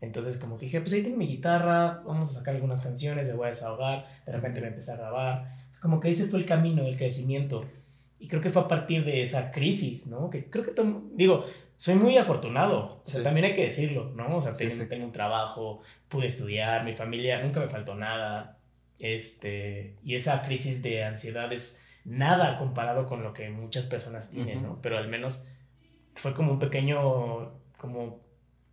Entonces como que dije, pues ahí tengo mi guitarra, vamos a sacar algunas canciones, me voy a desahogar, de repente me empecé a grabar. Como que ese fue el camino, el crecimiento. Y creo que fue a partir de esa crisis, ¿no? Que creo que, digo, soy muy afortunado, o sea, también hay que decirlo, ¿no? O sea, tengo, tengo, un trabajo, pude estudiar, mi familia, nunca me faltó nada. Este, y esa crisis de ansiedad es nada comparado con lo que muchas personas tienen, ¿no? Pero al menos fue como un pequeño, como...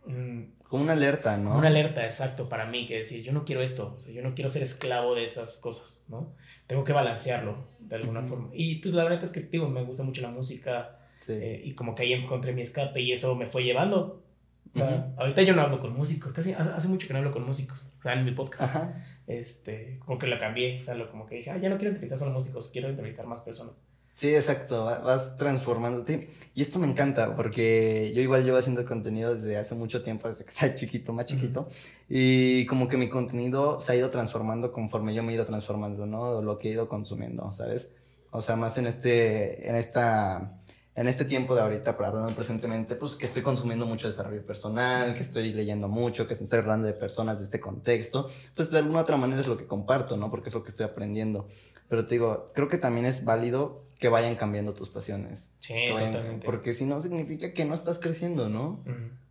como una alerta, ¿no? Una alerta, exacto, para mí, que decir, yo no quiero esto, o sea, yo no quiero ser esclavo de estas cosas, ¿no? Tengo que balancearlo de alguna forma. Y pues la verdad es que, digo, me gusta mucho la música eh, y como que ahí encontré mi escape y eso me fue llevando. Ahorita yo no hablo con músicos, casi hace mucho que no hablo con músicos, o sea, en mi podcast. Este, como que lo cambié, o sea, lo, como que dije, ah, ya no quiero entrevistar solo músicos, quiero entrevistar más personas. Sí, exacto, vas transformándote. Y esto me encanta porque yo igual llevo haciendo contenido desde hace mucho tiempo, desde que [laughs] estaba chiquito, más chiquito. Y como que mi contenido se ha ido transformando conforme yo me he ido transformando, ¿no? Lo que he ido consumiendo, ¿sabes? O sea, más en este, en esta, en este tiempo de ahorita, para hablar presentemente, pues que estoy consumiendo mucho desarrollo personal, que estoy leyendo mucho, que estoy hablando de personas de este contexto, pues de alguna otra manera es lo que comparto, ¿no? Porque es lo que estoy aprendiendo. Pero te digo, creo que también es válido que vayan cambiando tus pasiones. Sí, totalmente. Porque si no, significa que no estás creciendo, ¿no?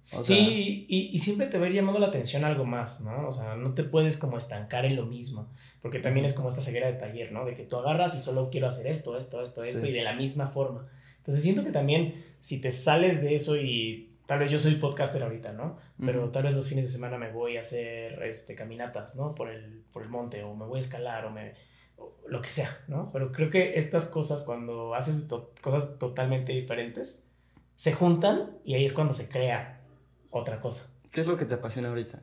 sí, y, y, siempre te va a ir llamando la atención algo más, ¿no? O sea, no te puedes como estancar en lo mismo, porque también es como esta ceguera de taller, ¿no? De que tú agarras y solo quiero hacer esto, esto, esto, esto, y de la misma forma. Entonces siento que también si te sales de eso y tal vez yo soy podcaster ahorita, ¿no? Pero tal vez los fines de semana me voy a hacer este, caminatas, ¿no? Por el, por el monte, o me voy a escalar, o me lo que sea, ¿no? Pero creo que estas cosas, cuando haces cosas totalmente diferentes, se juntan y ahí es cuando se crea otra cosa. ¿Qué es lo que te apasiona ahorita?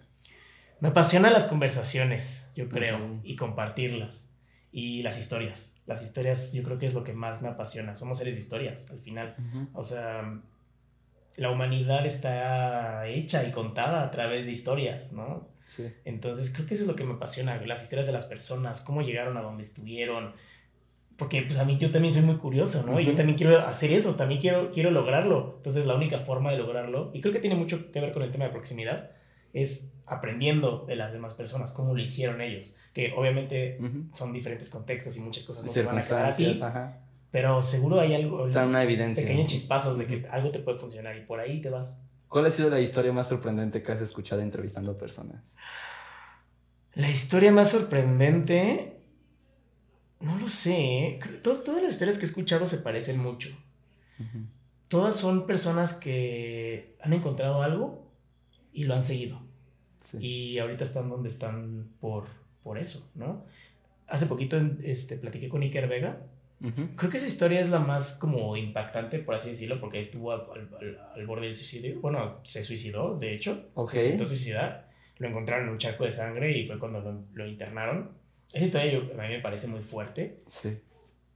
Me apasionan las conversaciones, yo creo, y compartirlas, y las historias. Las historias yo creo que es lo que más me apasiona. Somos seres de historias, al final. O sea, la humanidad está hecha y contada a través de historias, ¿no? Entonces creo que eso es lo que me apasiona, las historias de las personas, cómo llegaron a donde estuvieron. Porque pues a mí yo también soy muy curioso, ¿no? Y yo también quiero hacer eso, también quiero, quiero lograrlo. Entonces la única forma de lograrlo, y creo que tiene mucho que ver con el tema de proximidad, es aprendiendo de las demás personas, cómo lo hicieron ellos. Que obviamente son diferentes contextos y muchas cosas no te van a quedar así. Pero seguro hay algo, una evidencia. pequeños chispazos de que algo te puede funcionar y por ahí te vas. ¿Cuál ha sido la historia más sorprendente que has escuchado entrevistando personas? La historia más sorprendente. No lo sé. ¿eh? todas las historias que he escuchado se parecen mucho. Todas son personas que han encontrado algo y lo han seguido. Y ahorita están donde están por, por eso, ¿no? Hace poquito este, platiqué con Iker Vega Creo que esa historia es la más como impactante, por así decirlo, porque estuvo al, al, borde del suicidio. Bueno, se suicidó, de hecho. Se intentó suicidar. Lo encontraron en un charco de sangre y fue cuando lo, lo internaron. Esa historia a mí me parece muy fuerte. Sí.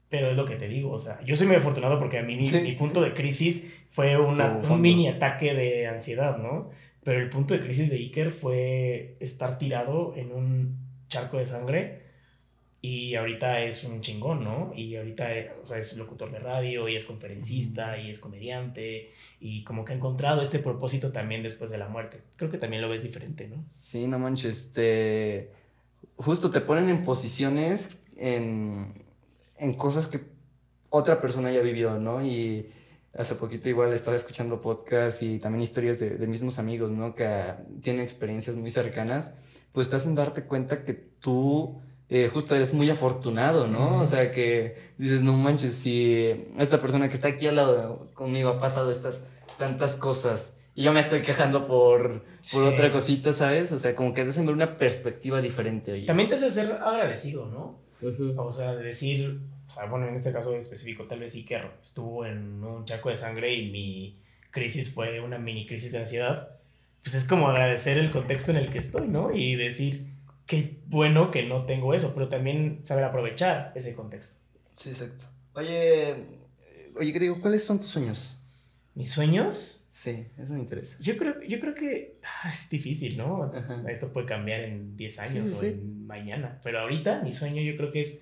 Pero es lo que te digo, o sea, yo soy muy afortunado porque a mí mi, punto de crisis fue una, un mini ataque de ansiedad, ¿no? Pero el punto de crisis de Iker fue estar tirado en un charco de sangre y ahorita es un chingón, ¿no? Y ahorita o sea, es locutor de radio y es conferencista y es comediante y como que ha encontrado este propósito también después de la muerte. Creo que también lo ves diferente, ¿no? Sí, no manches, este... Justo te ponen en posiciones, en, en cosas que otra persona ya vivió, ¿no? Y hace poquito igual estaba escuchando podcast y también historias de, de mismos amigos, ¿no? Que tienen experiencias muy cercanas, pues te hacen darte cuenta que tú eh, justo eres muy afortunado, ¿no? O sea, que dices, no manches, si esta persona que está aquí al lado conmigo ha pasado estas tantas cosas y yo me estoy quejando por, por otra cosita, ¿sabes? O sea, como que te ver una perspectiva diferente. Oye. También te hace ser agradecido, ¿no? O sea, decir, o sea, bueno, en este caso específico, tal vez Iker estuvo en un chaco de sangre y mi crisis fue una mini crisis de ansiedad. Pues es como agradecer el contexto en el que estoy, ¿no? Y decir, qué bueno que no tengo eso, pero también saber aprovechar ese contexto. Sí, exacto. Oye, oye, ¿qué digo? ¿Cuáles son tus sueños? ¿Mis sueños? Sí, eso me interesa. Yo creo, yo creo que ah, es difícil, ¿no? Esto puede cambiar en 10 años o en mañana, pero ahorita mi sueño yo creo que es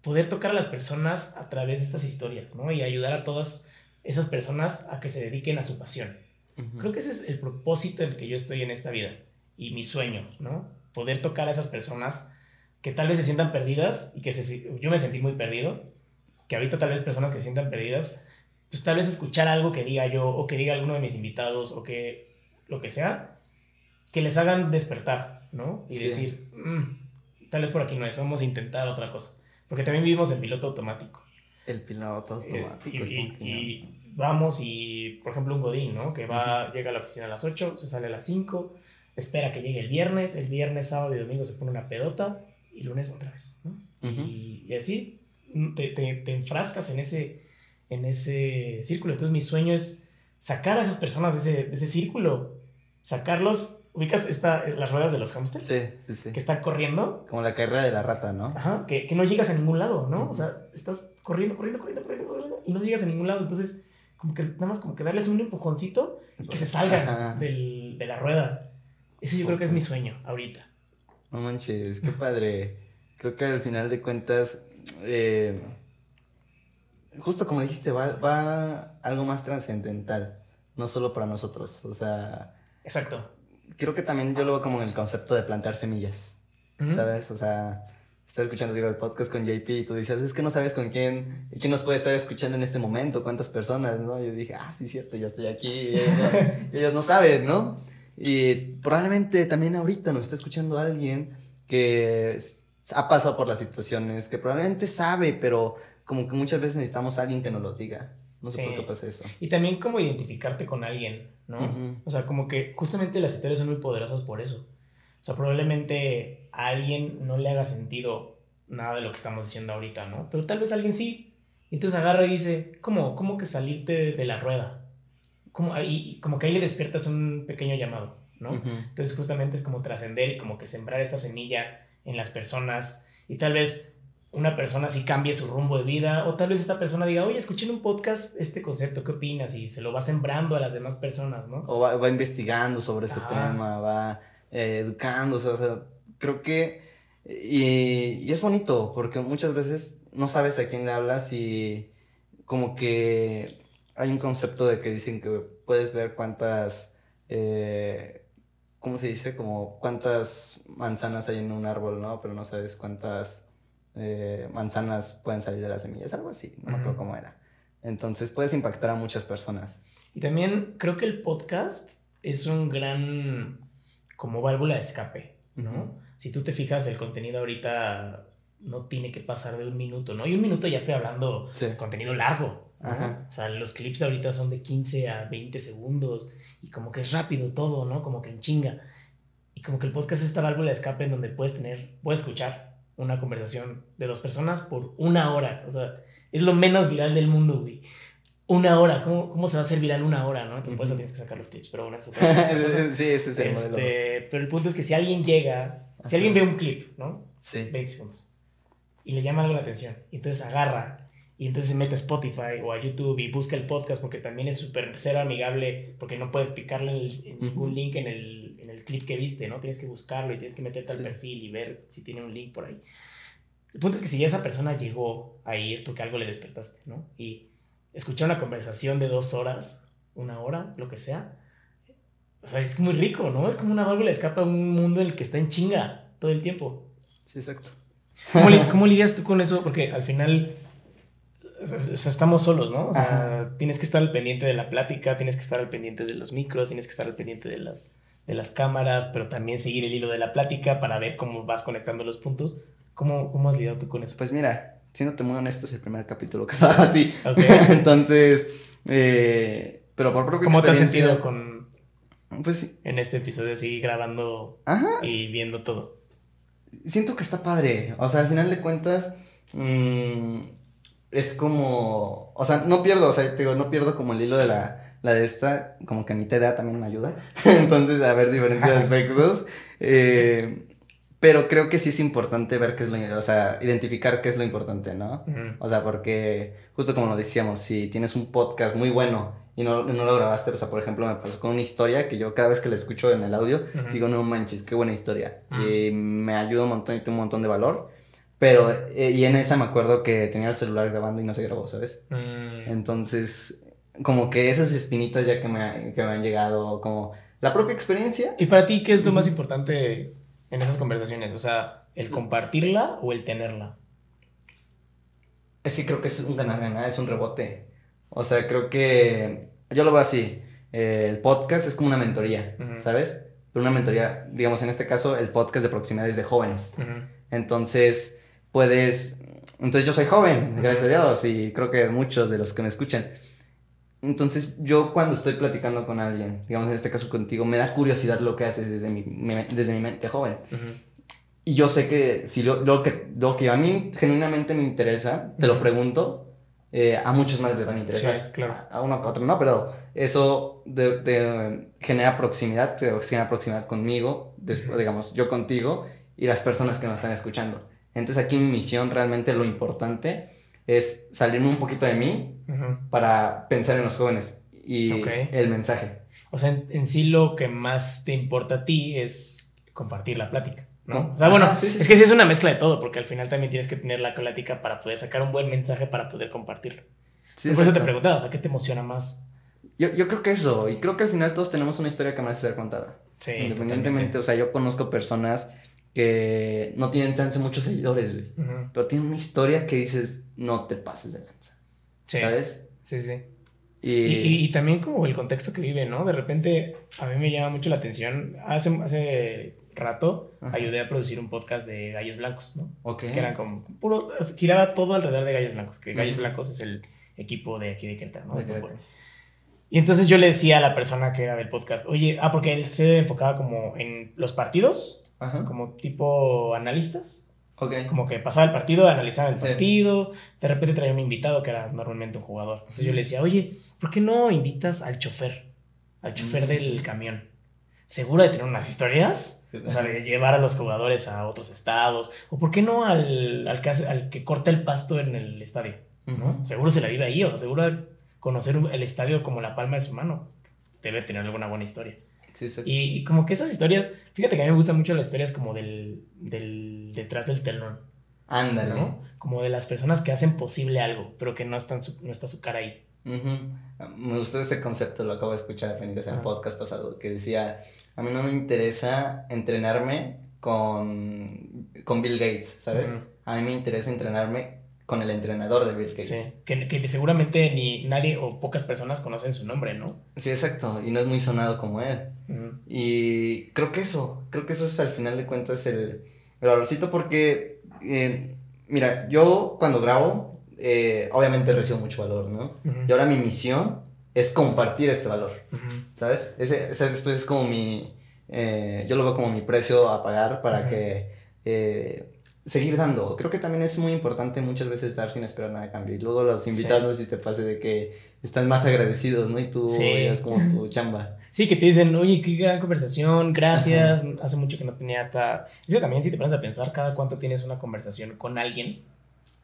poder tocar a las personas a través de estas historias, ¿no? Y ayudar a todas esas personas a que se dediquen a su pasión. Creo que ese es el propósito en el que yo estoy en esta vida y mi sueño, ¿no? poder tocar a esas personas que tal vez se sientan perdidas y que se, yo me sentí muy perdido, que ahorita tal vez personas que se sientan perdidas, pues tal vez escuchar algo que diga yo o que diga alguno de mis invitados o que lo que sea, que les hagan despertar, ¿no? Y decir, mm, tal vez por aquí no es, vamos a intentar otra cosa. Porque también vivimos en piloto automático. El piloto eh, automático. y, vamos y, por ejemplo, un Godín, ¿no? Que va, llega a la oficina a las 8, se sale a las 5, espera que llegue el viernes, el viernes, sábado y domingo se pone una pedota y lunes otra vez, ¿no? y, así te, te, enfrascas en ese, en ese círculo. Entonces mi sueño es sacar a esas personas de ese, de ese círculo, sacarlos ¿Ubicas esta, las ruedas de los hamsters? Sí, sí, sí. Que están corriendo. Como la carrera de la rata, ¿no? Ajá, que, que no llegas a ningún lado, ¿no? O sea, estás corriendo, corriendo, corriendo, corriendo, corriendo, y no llegas a ningún lado. Entonces, como que nada más como que darles un empujoncito y que se salgan del, de la rueda. Ese yo creo que es mi sueño ahorita. No manches, qué padre. Creo que al final de cuentas, eh, justo como dijiste, va, va algo más trascendental, no solo para nosotros. O sea... Exacto. Creo que también yo lo veo como en el concepto de plantar semillas, ¿sabes? O sea, estás escuchando digo, el podcast con JP y tú dices, es que no sabes con quién, quién nos puede estar escuchando en este momento, cuántas personas, ¿no? Yo dije, ah, sí, cierto, yo estoy aquí, y ellos no saben, ¿no? Y probablemente también ahorita nos está escuchando alguien que ha pasado por las situaciones, que probablemente sabe, pero como que muchas veces necesitamos a alguien que nos lo diga. No sé por qué pasa eso. Y también como identificarte con alguien, ¿no? O sea, como que justamente las historias son muy poderosas por eso. O sea, probablemente a alguien no le haga sentido nada de lo que estamos diciendo ahorita, ¿no? Pero tal vez alguien sí. Y entonces agarra y dice, ¿cómo? ¿Cómo que salirte de la rueda? como, y, como que ahí le despiertas un pequeño llamado, ¿no? Entonces justamente es como trascender y como que sembrar esta semilla en las personas y tal vez una persona sí cambie su rumbo de vida o tal vez esta persona diga, oye, escuché en un podcast este concepto, ¿qué opinas? Y se lo va sembrando a las demás personas, ¿no? O va, investigando sobre ese tema, va eh, educándose, o sea, creo que... Y, y es bonito porque muchas veces no sabes a quién le hablas y como que hay un concepto de que dicen que puedes ver cuántas, eh, ¿cómo se dice? Como cuántas manzanas hay en un árbol, ¿no? Pero no sabes cuántas eh, manzanas pueden salir de las semillas, algo así, no me acuerdo cómo era. Entonces puedes impactar a muchas personas. Y también creo que el podcast es un gran como válvula de escape, ¿no? Si tú te fijas, el contenido ahorita no tiene que pasar de un minuto, ¿no? Y un minuto ya estoy hablando de contenido largo, o sea, los clips ahorita son de 15 a 20 segundos y como que es rápido todo, ¿no? Como que en chinga. Y como que el podcast es esta válvula de escape en donde puedes tener, puedes escuchar una conversación de dos personas por una hora. O sea, es lo menos viral del mundo, güey. Una hora, ¿cómo, cómo se va a hacer viral una hora, no? Entonces, por eso tienes que sacar los clips, pero bueno, eso. [laughs] sí, ese es el este, Pero el punto es que si alguien llega, si alguien ve un clip, ¿no? Sí. 20 segundos. Y le llama algo la atención. Y entonces agarra y entonces se mete a Spotify o a YouTube y busca el podcast porque también es súper cero amigable porque no puedes picarle en, ningún link en el, en el, clip que viste, ¿no? Tienes que buscarlo y tienes que meterte al perfil y ver si tiene un link por ahí. El punto es que si ya esa persona llegó ahí es porque algo le despertaste, ¿no? Y escuchar una conversación de dos horas, una hora, lo que sea, o sea, es muy rico, ¿no? Es como una válvula escapa a un mundo en el que está en chinga todo el tiempo. Sí, exacto. ¿Cómo, [laughs] ¿Cómo lidias tú con eso? Porque al final o sea, estamos solos, ¿no? O sea, tienes que estar al pendiente de la plática, tienes que estar al pendiente de los micros, tienes que estar al pendiente de las, de las cámaras, pero también seguir el hilo de la plática para ver cómo vas conectando los puntos. ¿Cómo, cómo has lidiado tú con eso? Pues mira, siéndote muy honesto, es el primer capítulo que así. [laughs] Entonces, eh, pero por propia ¿Cómo te has sentido con... Pues... En este episodio, así grabando y viendo todo. Siento que está padre. O sea, al final de cuentas... Mmm, es como, o sea, no pierdo, o sea, te digo, no pierdo como el hilo de la, la de esta, como que mi TDA también me ayuda, [laughs] entonces a ver diferentes aspectos, eh, pero creo que sí es importante ver qué es lo, o sea, identificar qué es lo importante, ¿no? O sea, porque justo como lo decíamos, si tienes un podcast muy bueno y no, no, lo grabaste, o sea, por ejemplo, me pasó con una historia que yo cada vez que la escucho en el audio, digo, no manches, qué buena historia, y me ayuda un montón y tiene un montón de valor. Pero, eh, y en esa me acuerdo que tenía el celular grabando y no se grabó, ¿sabes? Mm. Entonces, como que esas espinitas ya que me, que me han llegado, como la propia experiencia. ¿Y para ti qué es lo más importante en esas conversaciones? O sea, ¿el compartirla o el tenerla? Sí, creo que es un ganar-ganar, es un rebote. O sea, creo que yo lo veo así. el podcast es como una mentoría, ¿sabes? Pero una mentoría, digamos, en este caso, el podcast de proximidades de jóvenes. Entonces, puedes... Entonces yo soy joven, gracias a Dios, y creo que muchos de los que me escuchan. Entonces, yo cuando estoy platicando con alguien, digamos en este caso contigo, me da curiosidad lo que haces desde mi, desde mi mente joven. Y yo sé que si lo, lo, que, lo que a mí genuinamente me interesa, te lo pregunto, eh, a muchos más les van a interesar. Sí, claro. A uno a otro no, pero eso de, genera proximidad, genera proximidad conmigo, después, digamos, yo contigo y las personas que nos están escuchando. Entonces aquí mi misión realmente lo importante es salirme un poquito de mí para pensar en los jóvenes y el mensaje. O sea, en, sí lo que más te importa a ti es compartir la plática. ¿no? O sea, bueno, es que sí es una mezcla de todo, porque al final también tienes que tener la plática para poder sacar un buen mensaje para poder compartirlo. Por eso te preguntaba, o sea, ¿qué te emociona más? Yo, yo, creo que eso, y creo que al final todos tenemos una historia que merece ser contada. Sí. Independientemente, o sea, yo conozco personas que no tienen chance muchos seguidores, güey. Pero tienen una historia que dices, no te pases de lanza. ¿Sabes? Sí, sí. Y... Y, también como el contexto que vive, ¿no? De repente a mí me llama mucho la atención. Hace, hace rato ayudé a producir un podcast de Gallos Blancos, ¿no? Ok. Que eran como puro, giraba todo alrededor de Gallos Blancos, que Gallos Blancos es el equipo de aquí de Querétaro, ¿no? y entonces yo le decía a la persona que era del podcast, oye, ah, porque él se enfocaba como en los partidos, como tipo analistas. Okay. Como que pasaba el partido, analizaba el partido, de repente traía un invitado que era normalmente un jugador. Entonces yo le decía, oye, ¿por qué no invitas al chofer? Al chofer mm. del camión. ¿Seguro de tener unas historias? O sea, de llevar a los jugadores a otros estados. ¿O por qué no al, al, que, al que corta el pasto en el estadio? ¿no? Seguro se la vive ahí, o sea, seguro conocer el estadio como la palma de su mano. Debe tener alguna buena historia. Y como que esas historias, fíjate que a mí me gustan mucho las historias como del, del detrás del telón. Ándale. ¿no? Como de las personas que hacen posible algo, pero que no, están no está su cara ahí. Me gustó ese concepto, lo acabo de escuchar en el podcast pasado, que decía, a mí no me interesa entrenarme con, con Bill Gates, ¿sabes? A mí me interesa entrenarme con el entrenador de Bill Gates. Sí, que, seguramente ni nadie o pocas personas conocen su nombre, ¿no? Sí, exacto, y no es muy sonado como él. Y creo que eso, creo que eso es al final de cuentas el, el valorcito porque, eh, mira, yo cuando grabo, eh, obviamente recibo mucho valor, ¿no? Y ahora mi misión es compartir este valor, ¿sabes? Ese, ese, después es como mi, eh, yo lo veo como mi precio a pagar para que seguir dando. Creo que también es muy importante muchas veces dar sin esperar nada de cambio. Y luego los invitados, no sé si te pase de que están más agradecidos, ¿no? Y tú es como tu [laughs] chamba. Sí, que te dicen, oye, qué gran conversación, gracias. Hace mucho que no tenía hasta. Es que también, si te pones a pensar, cada cuánto tienes una conversación con alguien,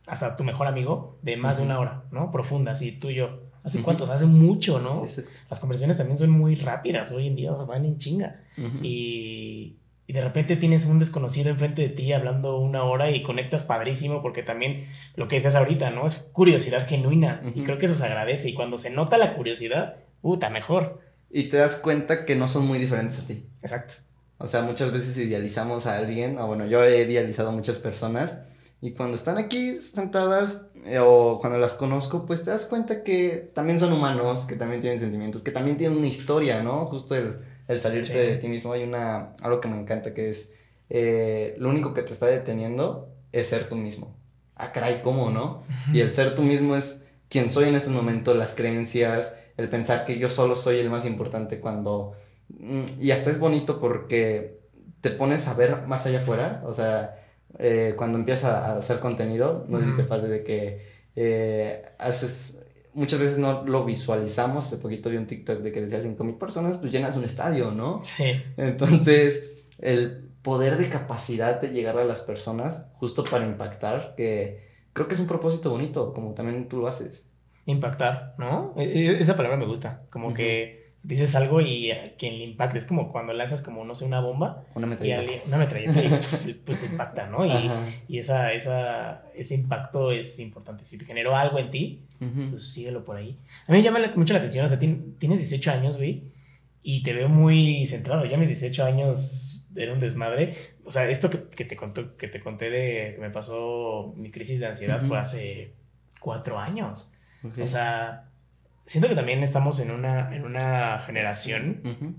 hasta tu mejor amigo, de más de una hora, ¿no? Profunda, así tú y yo. ¿Hace cuánto? Hace mucho, ¿no? Las conversaciones también son muy rápidas hoy en día, van en chinga. Y y de repente tienes un desconocido enfrente de ti hablando una hora y conectas padrísimo porque también lo que dices ahorita, ¿no? Es curiosidad genuina y creo que eso se agradece y cuando se nota la curiosidad, puta, mejor. Y te das cuenta que no son muy diferentes a ti. Exacto. O sea, muchas veces idealizamos a alguien, o bueno, yo he idealizado a muchas personas y cuando están aquí sentadas eh, o cuando las conozco, pues te das cuenta que también son humanos, que también tienen sentimientos, que también tienen una historia, ¿no? Justo el el salirte de ti mismo. Hay una, algo que me encanta que es, eh, lo único que te está deteniendo es ser tú mismo. Ah, caray, ¿cómo, no? Y el ser tú mismo es quien soy en este momento, las creencias, el pensar que yo solo soy el más importante cuando... Mm, y hasta es bonito porque te pones a ver más allá afuera, o sea, eh, cuando empiezas a hacer contenido, no sé si te pasa de que eh, haces muchas veces no lo visualizamos. Hace poquito vi un TikTok de que decía 5 mil personas, pues llenas un estadio, ¿no? Sí. Entonces, el poder de capacidad de llegar a las personas justo para impactar, que creo que es un propósito bonito, como también tú lo haces. Impactar, ¿no? E, e, esa palabra me gusta, como que dices algo y quien le impacta. Es como cuando lanzas como, no sé, una bomba. Una metralleta. Y una metralleta y [laughs] pues te impacta, ¿no? Y, y, esa, esa, ese impacto es importante. Si te generó algo en ti, pues síguelo por ahí. A mí me llama mucho la atención, o sea, tienes 18 años, güey, y te veo muy centrado. Ya mis 18 años era un desmadre. O sea, esto que, que te, contó, que te conté de que me pasó mi crisis de ansiedad fue hace cuatro años. O sea, siento que también estamos en una, en una generación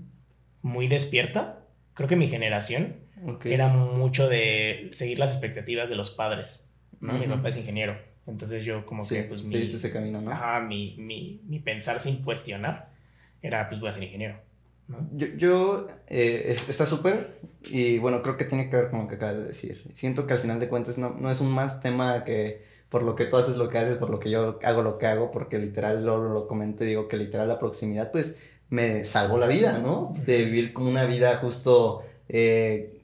muy despierta. Creo que mi generación era mucho de seguir las expectativas de los padres. ¿no? Mi papá es ingeniero. Entonces yo como que pues mi, ese camino, ¿no? mi, mi, mi, pensar sin cuestionar era pues voy a ser ingeniero. ¿no? Yo, yo eh, está súper y bueno, creo que tiene que ver con lo que acabas de decir. Siento que al final de cuentas no, no es un más tema que por lo que tú haces lo que haces, por lo que yo hago lo que hago, porque literal lo, lo comento y digo que literal la proximidad pues me salvó la vida, ¿no? De vivir como una vida justo... Eh,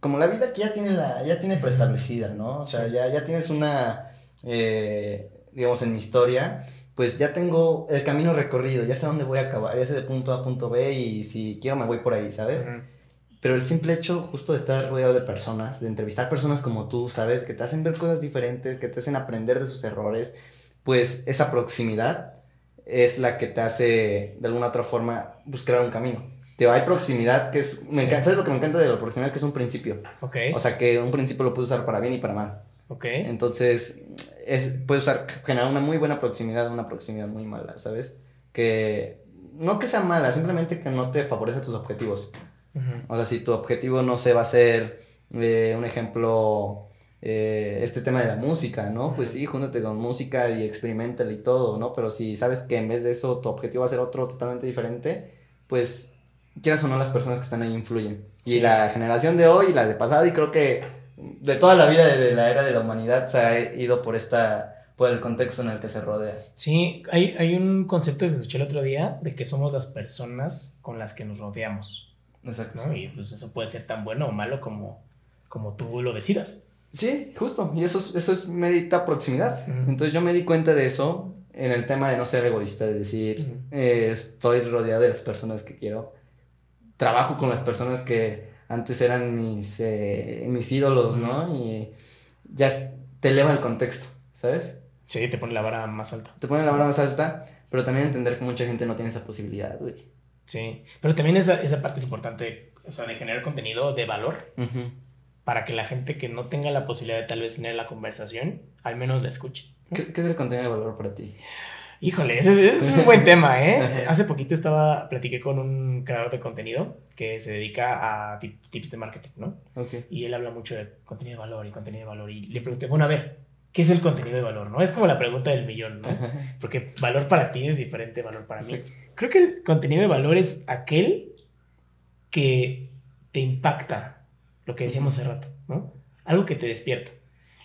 como la vida que ya tiene la ya tiene preestablecida, ¿no? O sea, ya, ya tienes una eh, digamos, en mi historia, pues ya tengo el camino recorrido, ya sé dónde voy a acabar, ya sé de punto A a punto B y si quiero me voy por ahí, ¿sabes? Pero el simple hecho justo de estar rodeado de personas, de entrevistar personas como tú, ¿sabes? Que te hacen ver cosas diferentes, que te hacen aprender de sus errores, pues esa proximidad es la que te hace de alguna otra forma buscar un camino. Te hay proximidad que es, me encanta, ¿sabes lo que me encanta de la proximidad? Que es un principio. O sea, que un principio lo puedes usar para bien y para mal. Ok. Entonces, es, puedes usar, generar una muy buena proximidad, una proximidad muy mala, ¿sabes? Que no que sea mala, simplemente que no te favorece tus objetivos. O sea, si tu objetivo no se va a ser, eh, un ejemplo, eh, este tema de la música, ¿no? Pues sí, júntate con música y experimentale y todo, ¿no? Pero si sabes que en vez de eso tu objetivo va a ser otro totalmente diferente, pues quieras o no las personas que están ahí influyen. Y la generación de hoy y la de pasado, y creo que de toda la vida de la era de la humanidad se ha ido por esta por el contexto en el que se rodea. Sí, hay, hay un concepto que escuché el otro día de que somos las personas con las que nos rodeamos. Exacto. Y pues eso puede ser tan bueno o malo como, como tú lo decidas. Sí, justo. Y eso es, eso es medita proximidad. Entonces yo me di cuenta de eso en el tema de no ser egoísta, de decir, eh, estoy rodeado de las personas que quiero. Trabajo con las personas que antes eran mis, eh, mis ídolos, ¿no? Y ya te eleva el contexto, ¿sabes? Sí, te pone la vara más alta. Te pone la vara más alta, pero también entender que mucha gente no tiene esa posibilidad, güey. Sí, pero también esa, esa parte es importante, o sea, de generar contenido de valor para que la gente que no tenga la posibilidad de tal vez tener la conversación, al menos la escuche. ¿Qué, ¿Qué, es el contenido de valor para ti? Híjole, ese, es un buen tema, ¿eh? [laughs] Hace poquito estaba, platiqué con un creador de contenido que se dedica a tips de marketing, ¿no? Okay. Y él habla mucho de contenido de valor y contenido de valor. Y le pregunté, bueno, a ver, ¿qué es el contenido de valor, no? Es como la pregunta del millón, ¿no? Porque valor para ti es diferente valor para mí. Creo que el contenido de valor es aquel que te impacta, lo que decíamos hace rato, ¿no? Algo que te despierta.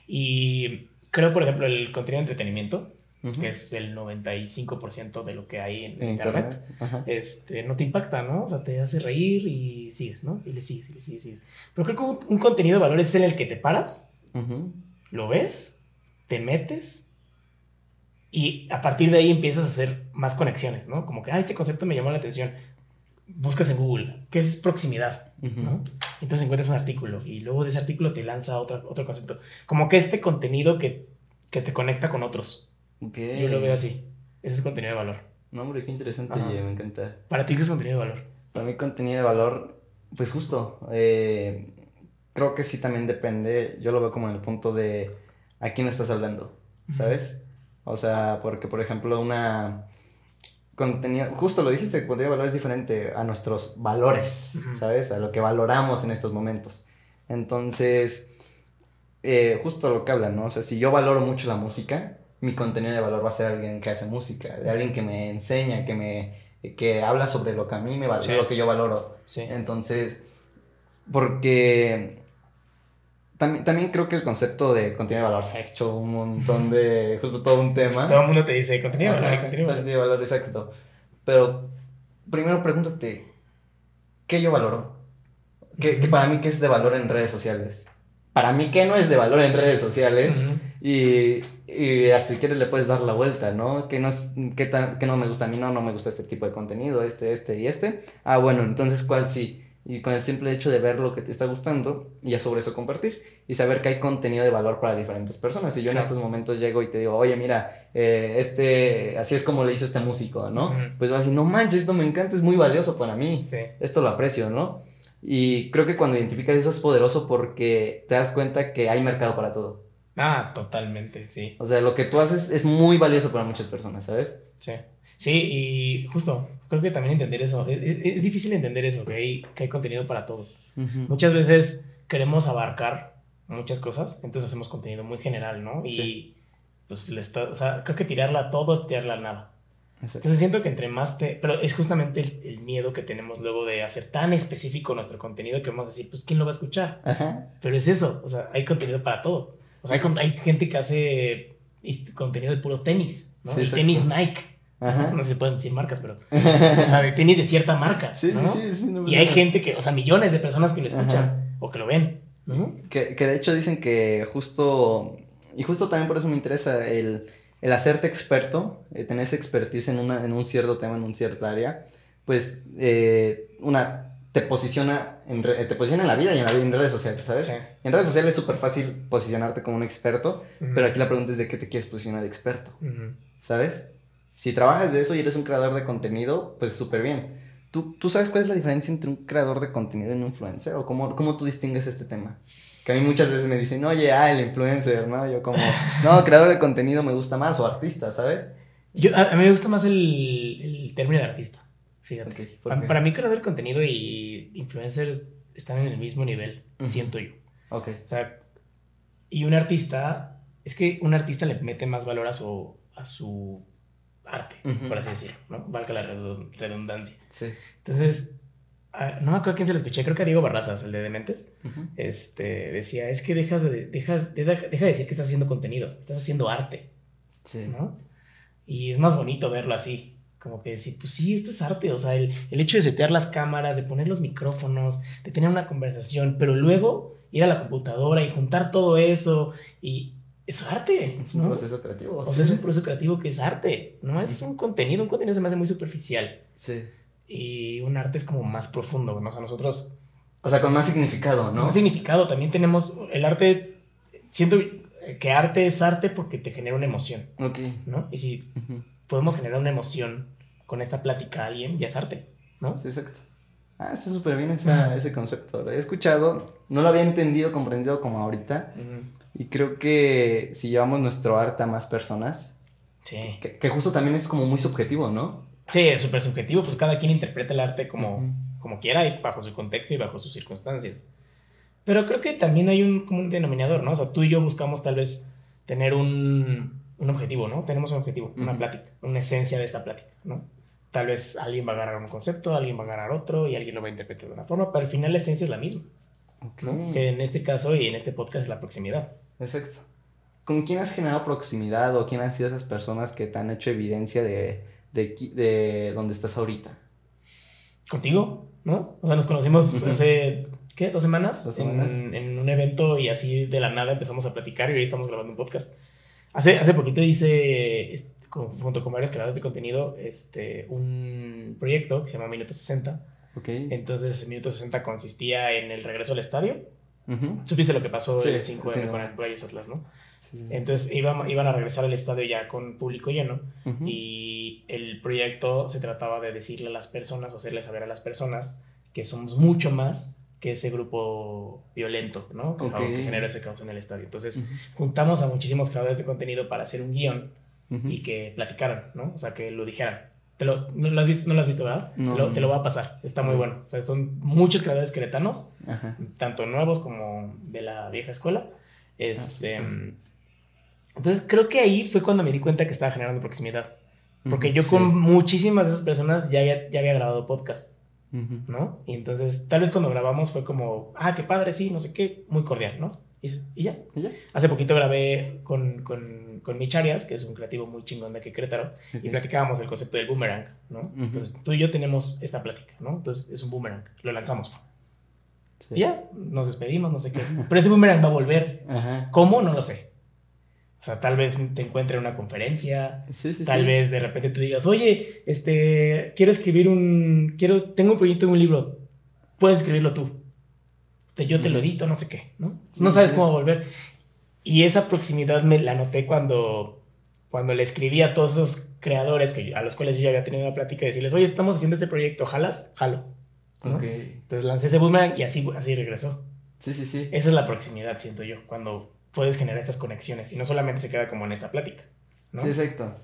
Y creo, por ejemplo, el contenido de entretenimiento que es el 95% de lo que hay en, Internet, este, no te impacta, ¿no? O sea, te hace reír y sigues, ¿no? Y le sigues, y le sigues, sigues. Pero creo que un, contenido de valor es en el que te paras, lo ves, te metes y a partir de ahí empiezas a hacer más conexiones, ¿no? Como que, ah, este concepto me llamó la atención. Buscas en Google, ¿qué es proximidad? ¿no? Entonces encuentras un artículo y luego de ese artículo te lanza otro, otro concepto. Como que este contenido que, que te conecta con otros. Yo lo veo así. Ese es contenido de valor. No, hombre, qué interesante, me encanta. ¿Para ti qué es contenido de valor? Para mí contenido de valor, pues justo, eh, creo que sí también depende, yo lo veo como en el punto de a quién estás hablando, ¿sabes? O sea, porque por ejemplo una contenido, justo lo dijiste, contenido de valor es diferente a nuestros valores, ¿sabes? A lo que valoramos en estos momentos. Entonces, eh, justo lo que hablan, ¿no? O sea, si yo valoro mucho la música, mi contenido de valor va a ser alguien que hace música, de alguien que me enseña, que me que habla sobre lo que a mí me valora, lo que yo valoro. Entonces, porque también, también creo que el concepto de contenido de valor se ha hecho un montón de, [laughs] justo todo un tema. Todo el mundo te dice contenido de valor, contenido de valor. exacto. Pero primero pregúntate, ¿qué yo valoro? ¿Qué, para mí qué es de valor en redes sociales? Para mí, ¿qué no es de valor en redes sociales? Y y hasta si quieres le puedes dar la vuelta, ¿no? Que no, es, que, que no me gusta a mí, no, no me gusta este tipo de contenido, este, este y este. Ah, bueno, entonces cuál sí. Y con el simple hecho de ver lo que te está gustando y ya sobre eso compartir y saber que hay contenido de valor para diferentes personas. Y yo en estos momentos llego y te digo, oye, mira, eh, este, así es como le hizo este músico, ¿no? Pues vas a decir, no manches, esto me encanta, es muy valioso para mí. Sí. Esto lo aprecio, ¿no? Y creo que cuando identificas eso es poderoso porque te das cuenta que hay mercado para todo. Ah, totalmente, sí. O sea, lo que tú haces es muy valioso para muchas personas, ¿sabes? Sí. Sí, y justo, creo que también entender eso, es, difícil entender eso, que hay, que hay contenido para todos. Muchas veces queremos abarcar muchas cosas, entonces hacemos contenido muy general, ¿no? Y pues le está, o sea, creo que tirarla a todo es tirarla a nada. Entonces siento que entre más te... Pero es justamente el, miedo que tenemos luego de hacer tan específico nuestro contenido que vamos a decir, pues ¿quién lo va a escuchar? Pero es eso, o sea, hay contenido para todo. O sea, hay, gente que hace contenido de puro tenis, ¿no? el tenis Nike. No se pueden decir marcas, pero. [laughs] o sea, de tenis de cierta marca. Sí, sí, sí, y hay gente que, o sea, millones de personas que lo escuchan o que lo ven. Que, que de hecho dicen que justo. Y justo también por eso me interesa el el hacerte experto, eh, tener esa expertise en, una, en un cierto tema, en un cierto área, pues eh, una, te posiciona, en te posiciona en la vida y en, la, en redes sociales, ¿sabes? En redes sociales es súper fácil posicionarte como un experto, pero aquí la pregunta es de qué te quieres posicionar de experto, ¿sabes? Si trabajas de eso y eres un creador de contenido, pues súper bien. ¿Tú, ¿Tú sabes cuál es la diferencia entre un creador de contenido y un influencer? ¿O cómo, cómo tú distingues este tema? Que a mí muchas veces me dicen, oye, ah, el influencer, ¿no? Yo como, no, creador de contenido me gusta más, o artista, ¿sabes? Yo, a, mí me gusta más el, el término de artista, fíjate. para, mí creador de contenido y influencer están en el mismo nivel, siento yo. Ok. O sea, y un artista, es que un artista le mete más valor a su, a su arte, por así decirlo, ¿no? Valga la redundancia. Sí. Entonces, no me acuerdo quién se lo escuché, creo que a Diego Barrazas, el de Dementes, este, decía, es que dejas de, deja, de, deja de decir que estás haciendo contenido, estás haciendo arte, sí. ¿no? Y es más bonito verlo así, como que decir, pues sí, esto es arte, o sea, el, el hecho de setear las cámaras, de poner los micrófonos, de tener una conversación, pero luego ir a la computadora y juntar todo eso y es arte. Es un proceso creativo. O sea, es un proceso creativo que es arte, no es un contenido, un contenido se me hace muy superficial. Sí y un arte es como más profundo, ¿no? O sea, nosotros... O sea, con más significado, ¿no? Más significado, también tenemos el arte, siento que arte es arte porque te genera una emoción, ok. ¿no? Y si podemos generar una emoción con esta plática a alguien, ya es arte, ¿no? Sí, exacto. Ah, está súper bien ese concepto. Lo he escuchado, no lo había entendido, comprendido como ahorita. Y creo que si llevamos nuestro arte a más personas, sí. que, que, justo también es como muy subjetivo, ¿no? Sí, es súper subjetivo, pues cada quien interpreta el arte como, como quiera y bajo su contexto y bajo sus circunstancias. Pero creo que también hay un común denominador, ¿no? O sea, tú y yo buscamos tal vez tener un, un objetivo, ¿no? Tenemos un objetivo, una plática, una esencia de esta plática, ¿no? Tal vez alguien va a agarrar un concepto, alguien va a agarrar otro y alguien lo va a interpretar de una forma, pero al final la esencia es la misma. Que en este caso y en este podcast es la proximidad. Exacto. ¿Con quién has generado proximidad o quién han sido esas personas que te han hecho evidencia de, de, de donde estás ahorita. Contigo, ¿no? O sea, nos conocimos hace, ¿qué? ¿Dos semanas? En, en, un evento y así de la nada empezamos a platicar y hoy estamos grabando un podcast. Hace, hace poquito hice, junto con varios creadores de contenido, este, un proyecto que se llama Minuto 60. Okay. Entonces, Minuto 60 consistía en el regreso al estadio. Supiste lo que pasó el 5 de con el Players Atlas, ¿no? Entonces iban, iban a regresar al estadio ya con público lleno y el proyecto se trataba de decirle a las personas o hacerles saber a las personas que somos mucho más que ese grupo violento, ¿no? Que, genera ese caos en el estadio. Entonces juntamos a muchísimos creadores de contenido para hacer un guion y que platicaran, ¿no? O sea, que lo dijeran. Te lo, no, lo has visto, no lo has visto, ¿verdad? te, lo, te, lo, va a pasar. Está muy bueno. O sea, son muchos creadores queretanos, tanto nuevos como de la vieja escuela. Ah, este, entonces creo que ahí fue cuando me di cuenta que estaba generando proximidad. Porque yo con muchísimas de esas personas ya había, ya había grabado podcast, ¿no? Y entonces tal vez cuando grabamos fue como, ah, qué padre, sí, no sé qué, muy cordial, ¿no? Y, ya. Hace poquito grabé con, con, con Micharias, que es un creativo muy chingón de aquí Querétaro, y platicábamos el concepto del boomerang, ¿no? Entonces tú y yo tenemos esta plática, ¿no? Entonces es un boomerang, lo lanzamos. Y ya, nos despedimos, no sé qué. Pero ese boomerang va a volver. ¿Cómo? No lo sé. O sea, tal vez te encuentre en una conferencia, tal vez de repente tú digas, oye, este, quiero escribir un, quiero, tengo un proyecto de un libro, puedes escribirlo tú. Yo te lo edito, no sé qué, ¿no? No sabes cómo volver. Y esa proximidad me la noté cuando, cuando le escribí a todos esos creadores que, a los cuales yo ya había tenido una plática y decirles, oye, estamos haciendo este proyecto, ¿jalas? Jalo. Entonces lancé ese boomerang y así, así regresó. Sí, sí, sí. Esa es la proximidad, siento yo, cuando puedes generar estas conexiones y no solamente se queda como en esta plática. ¿no? Sí, exacto.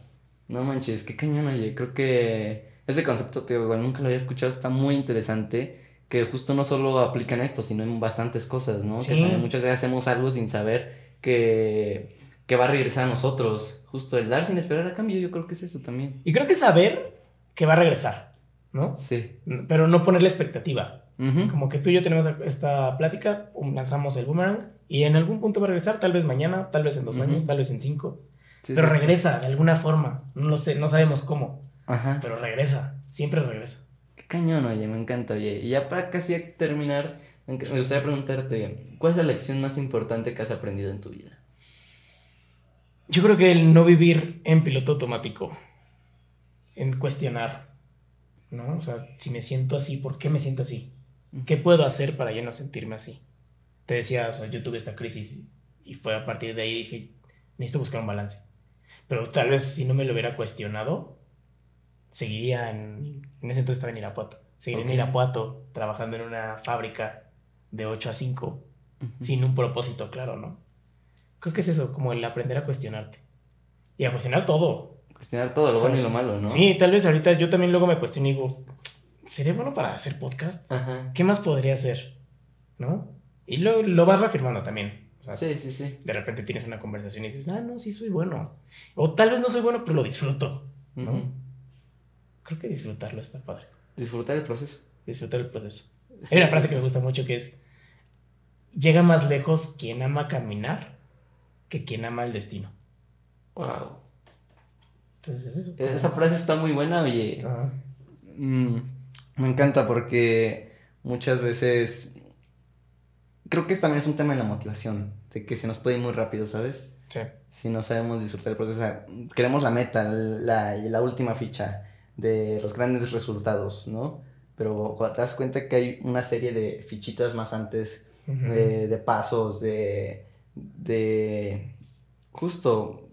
No manches, qué cañón, oye. Creo que ese concepto, tío, igual nunca lo había escuchado, está muy interesante. Que justo no solo aplican esto, sino en bastantes cosas, ¿no? Que muchas veces hacemos algo sin saber que, que va a regresar a nosotros. Justo el dar sin esperar a cambio, yo creo que es eso también. Y creo que saber que va a regresar, ¿no? Sí. Pero no ponerle expectativa. Como que tú y yo tenemos esta plática, lanzamos el boomerang y en algún punto va a regresar, tal vez mañana, tal vez en dos años, tal vez en cinco. pero regresa de alguna forma, no lo sé, no sabemos cómo. Ajá. Pero regresa, siempre regresa. Cañón, oye, me encanta, oye. Y ya para casi terminar, me gustaría preguntarte, ¿cuál es la lección más importante que has aprendido en tu vida? Yo creo que el no vivir en piloto automático, en cuestionar, ¿no? O sea, si me siento así, ¿por qué me siento así? ¿Qué puedo hacer para ya no sentirme así? Te decía, o sea, yo tuve esta crisis y fue a partir de ahí dije, necesito buscar un balance. Pero tal vez si no me lo hubiera cuestionado, seguiría en, en ese entonces estaba en Irapuato, seguiría en Irapuato trabajando en una fábrica de 8 a 5 sin un propósito claro, ¿no? Creo que es eso, como el aprender a cuestionarte. Y a cuestionar todo. Cuestionar todo, lo bueno y lo malo, ¿no? Sí, tal vez ahorita yo también luego me cuestiono y digo, ¿sería bueno para hacer podcast? ¿Qué más podría hacer? ¿No? Y lo, lo vas reafirmando también. sí, sí, sí. De repente tienes una conversación y dices, ah, no, sí soy bueno. O tal vez no soy bueno, pero lo disfruto. ¿no? Creo que disfrutarlo está padre. Disfrutar el proceso. Disfrutar el proceso. Hay una frase que me gusta mucho que es, llega más lejos quien ama caminar que quien ama el destino. Wow. Entonces eso. Esa frase está muy buena, oye. Mm, me encanta porque muchas veces creo que también es un tema de la motivación, de que se nos puede ir muy rápido, ¿sabes? Sí. Si no sabemos disfrutar el proceso, queremos la meta, la, la última ficha de los grandes resultados, ¿no? Pero cuando te das cuenta que hay una serie de fichitas más antes, de, pasos, de, de, justo,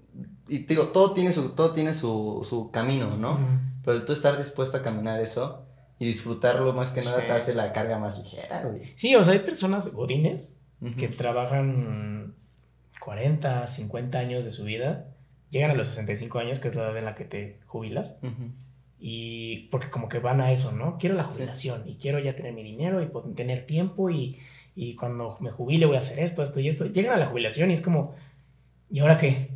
y te digo, todo tiene su, todo tiene su, su camino, ¿no? Pero tú estar dispuesto a caminar eso y disfrutarlo más que nada te hace la carga más ligera, güey. Sí, o sea, hay personas godines que trabajan 40, 50 años de su vida, llegan a los 65 años, que es la edad en la que te jubilas, y porque como que van a eso, ¿no? Quiero la jubilación y quiero ya tener mi dinero y tener tiempo y, y cuando me jubile voy a hacer esto, esto y esto. Llegan a la jubilación y es como, ¿y ahora qué?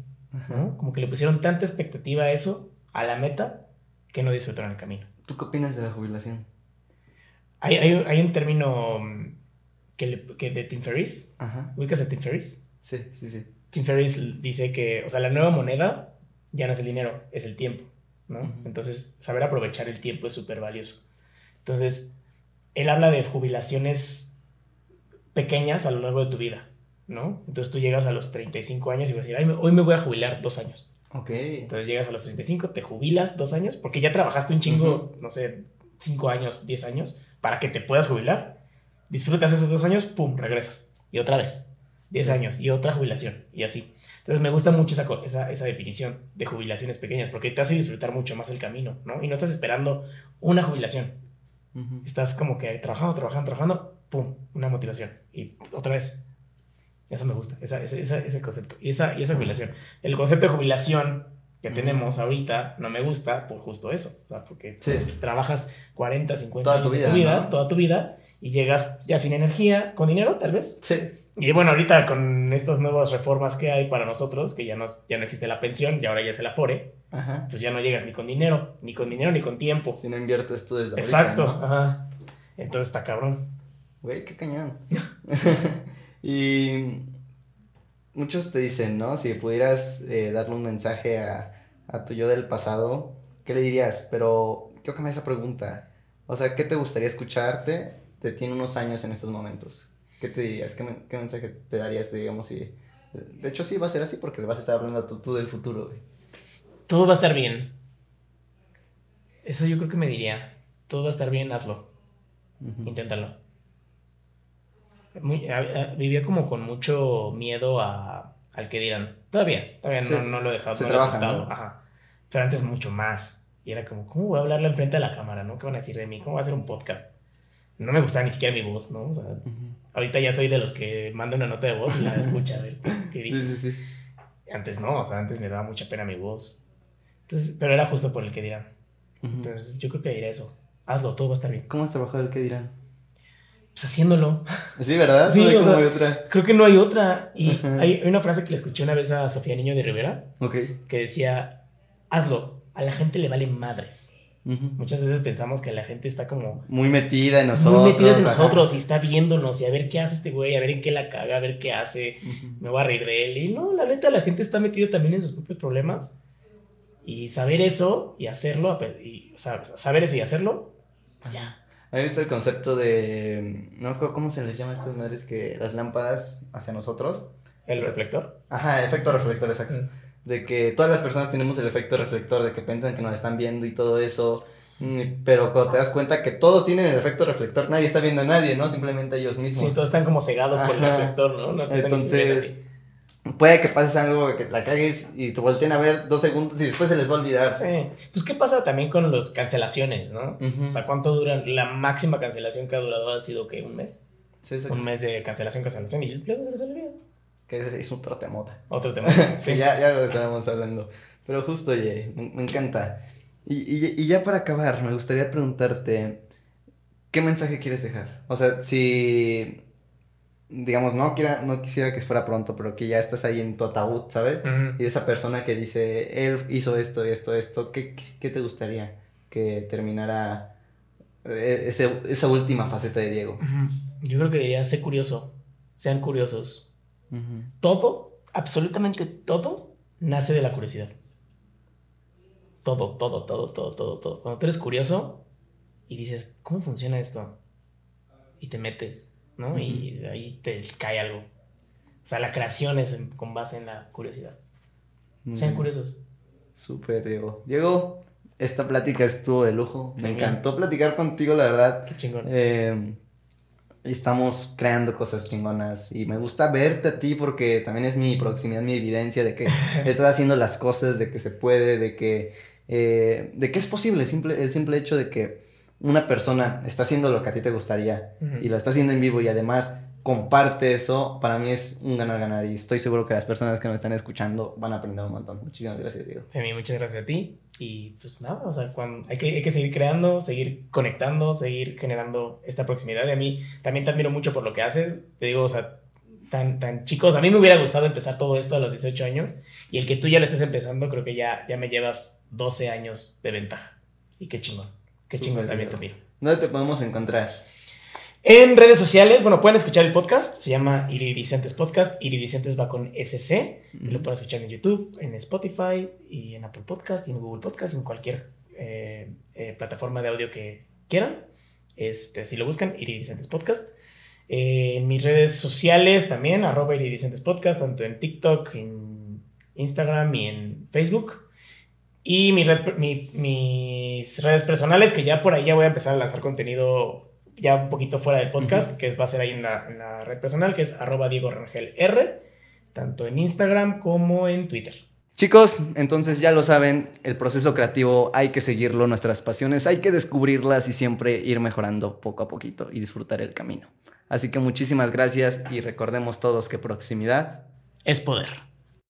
¿No? Como que le pusieron tanta expectativa a eso, a la meta, que no disfrutaron el camino. ¿Tú qué opinas de la jubilación? Hay, hay, hay un término mm, que, que de Tim Ferriss. Ajá. ¿Ubicas a Tim Ferriss? Sí, sí, sí. Tim Ferriss dice que, o sea, la nueva moneda ya no es el dinero, es el tiempo, ¿no? Entonces, saber aprovechar el tiempo es súper valioso. Entonces, él habla de jubilaciones pequeñas a lo largo de tu vida, ¿no? Entonces tú llegas a los 35 años y vas a decir, hoy me voy a jubilar dos años. Ok. Entonces llegas a los 35, te jubilas dos años, porque ya trabajaste un chingo, no sé, cinco años, diez años, para que te puedas jubilar. Disfrutas esos dos años, pum, regresas. Y otra vez, diez años, y otra jubilación, y así. Entonces me gusta mucho esa, esa, esa, definición de jubilaciones pequeñas, porque te hace disfrutar mucho más el camino, ¿no? Y no estás esperando una jubilación. Estás como que trabajando, trabajando, trabajando, pum, una motivación. Y otra vez, eso me gusta, esa, ese concepto y esa, y esa jubilación. El concepto de jubilación que tenemos ahorita no me gusta por justo eso, o sea, porque trabajas 40, 50 toda tu vida, toda tu vida, y llegas ya sin energía, con dinero tal vez. Sí. Y bueno, ahorita con estas nuevas reformas que hay para nosotros, que ya no, ya no existe la pensión y ahora ya es el afore, ajá. pues ya no llegas ni con dinero, ni con dinero, ni con tiempo. Si no inviertes tú desde Exacto, ajá. Entonces está cabrón. Güey, qué cañón. [laughs] [laughs] Y muchos te dicen, ¿no? Si pudieras eh, darle un mensaje a, tu yo del pasado, ¿qué le dirías? Pero que me esa pregunta. O sea, ¿qué te gustaría escucharte de ti en unos años en estos momentos? ¿Qué te dirías? ¿Qué, mensaje te darías, digamos, si... De hecho, sí va a ser así porque vas a estar hablando a tú del futuro, Todo va a estar bien. Eso yo creo que me diría. Todo va a estar bien, hazlo. Inténtalo vivía como con mucho miedo a, al que dirán. Todavía, todavía no, no, lo he dejado, no lo he. Pero antes mucho más. Y era como, ¿cómo voy a hablarle enfrente de la cámara? ¿no? ¿Qué van a decir de mí? ¿Cómo va a hacer un podcast? No me gustaba ni siquiera mi voz, ¿no? O sea, ahorita ya soy de los que manda una nota de voz y la escucha a ver qué dice. Sí, sí, sí. Antes no, o sea, antes me daba mucha pena mi voz. Entonces, pero era justo por el que dirán. Entonces, yo creo que diré eso. Hazlo, todo va a estar bien. ¿Cómo has trabajado el que dirán? pues haciéndolo. Sí, ¿verdad? Sí, o sea, hay otra. creo que no hay otra. Y hay, una frase que le escuché una vez a Sofía Niño de Rivera, que decía, hazlo, a la gente le valen madres. Muchas veces pensamos que la gente está como... Muy metida en nosotros. Muy metida en nosotros y está viéndonos y a ver qué hace este güey, a ver en qué la caga, a ver qué hace, me voy a reír de él. Y no, la neta, la gente está metida también en sus propios problemas. Y saber eso y hacerlo, y, o sea, saber eso y hacerlo, ya. ¿Has visto el concepto de... No cómo se les llama a estas madres que las lámparas hacia nosotros? ¿El reflector? Ajá, efecto reflector, exacto de que todas las personas tenemos el efecto reflector, de que piensan que nos están viendo y todo eso, mm, pero cuando te das cuenta que todos tienen el efecto reflector, nadie está viendo a nadie, ¿no? Simplemente ellos mismos. Sí, todos están como cegados por el reflector, ¿no? Entonces, puede que pases algo, que la cagues y te volteen a ver dos segundos y después se les va a olvidar. Sí, pues qué pasa también con las cancelaciones, ¿no? O sea, ¿cuánto duran? La máxima cancelación que ha durado ha sido que un mes. Sí, sí. Un mes de cancelación, cancelación y luego se les olvida que es, otro temota. Otro tema. [laughs] sí, ya, ya lo estábamos hablando. Pero justo, oye, me, encanta. Y, y, ya para acabar, me gustaría preguntarte, ¿qué mensaje quieres dejar? O sea, si, digamos, no, quiera, no quisiera que fuera pronto, pero que ya estás ahí en tu ataúd, ¿sabes? Y esa persona que dice, él hizo esto, esto, esto, ¿qué, qué te gustaría que terminara eh, ese, esa última faceta de Diego? Yo creo que diría, sé curioso, sean curiosos todo, absolutamente todo, nace de la curiosidad. Todo, todo, todo, todo, todo, todo. Cuando tú eres curioso y dices, ¿cómo funciona esto? Y te metes, ¿no? Y ahí te cae algo. O sea, la creación es con base en la curiosidad. Sean curiosos. Súper, Diego. Diego, esta plática estuvo de lujo. Me encantó platicar contigo, la verdad. Qué chingón. Eh, estamos creando cosas chingonas y me gusta verte a ti porque también es mi proximidad, mi evidencia de que [laughs] estás haciendo las cosas, de que se puede, de que, eh, de que es posible, simple, el simple hecho de que una persona está haciendo lo que a ti te gustaría y lo está haciendo en vivo y además comparte eso, para mí es un ganar-ganar y estoy seguro que las personas que me están escuchando van a aprender un montón. Muchísimas gracias, Diego. Femi, muchas gracias a ti y pues nada, o sea, hay, que, hay que seguir creando, seguir conectando, seguir generando esta proximidad y a mí también te admiro mucho por lo que haces, te digo, o sea, tan, tan chicos, a mí me hubiera gustado empezar todo esto a los 18 años y el que tú ya lo estés empezando, creo que ya, ya me llevas 12 años de ventaja y qué chingón, qué chingón también te admiro. ¿Dónde te podemos encontrar? En redes sociales, bueno, pueden escuchar el podcast, se llama Iridicentes Podcast, Iridicentes va con SC, y lo pueden escuchar en YouTube, en Spotify, y en Apple Podcast, y en Google Podcast, en cualquier eh, eh, plataforma de audio que quieran. Este, si lo buscan, Iridicentes Podcast. Eh, en mis redes sociales también, arroba Iridicentes Podcast, tanto en TikTok, en Instagram y en Facebook. Y mi red, mis redes personales, que ya por ahí ya voy a empezar a lanzar contenido ya un poquito fuera del podcast, que va a ser ahí en la, red personal, que es arroba Diego Rangel R, tanto en Instagram como en Twitter. Chicos, entonces ya lo saben, el proceso creativo hay que seguirlo, nuestras pasiones hay que descubrirlas y siempre ir mejorando poco a poquito y disfrutar el camino. Así que muchísimas gracias y recordemos todos que proximidad es poder.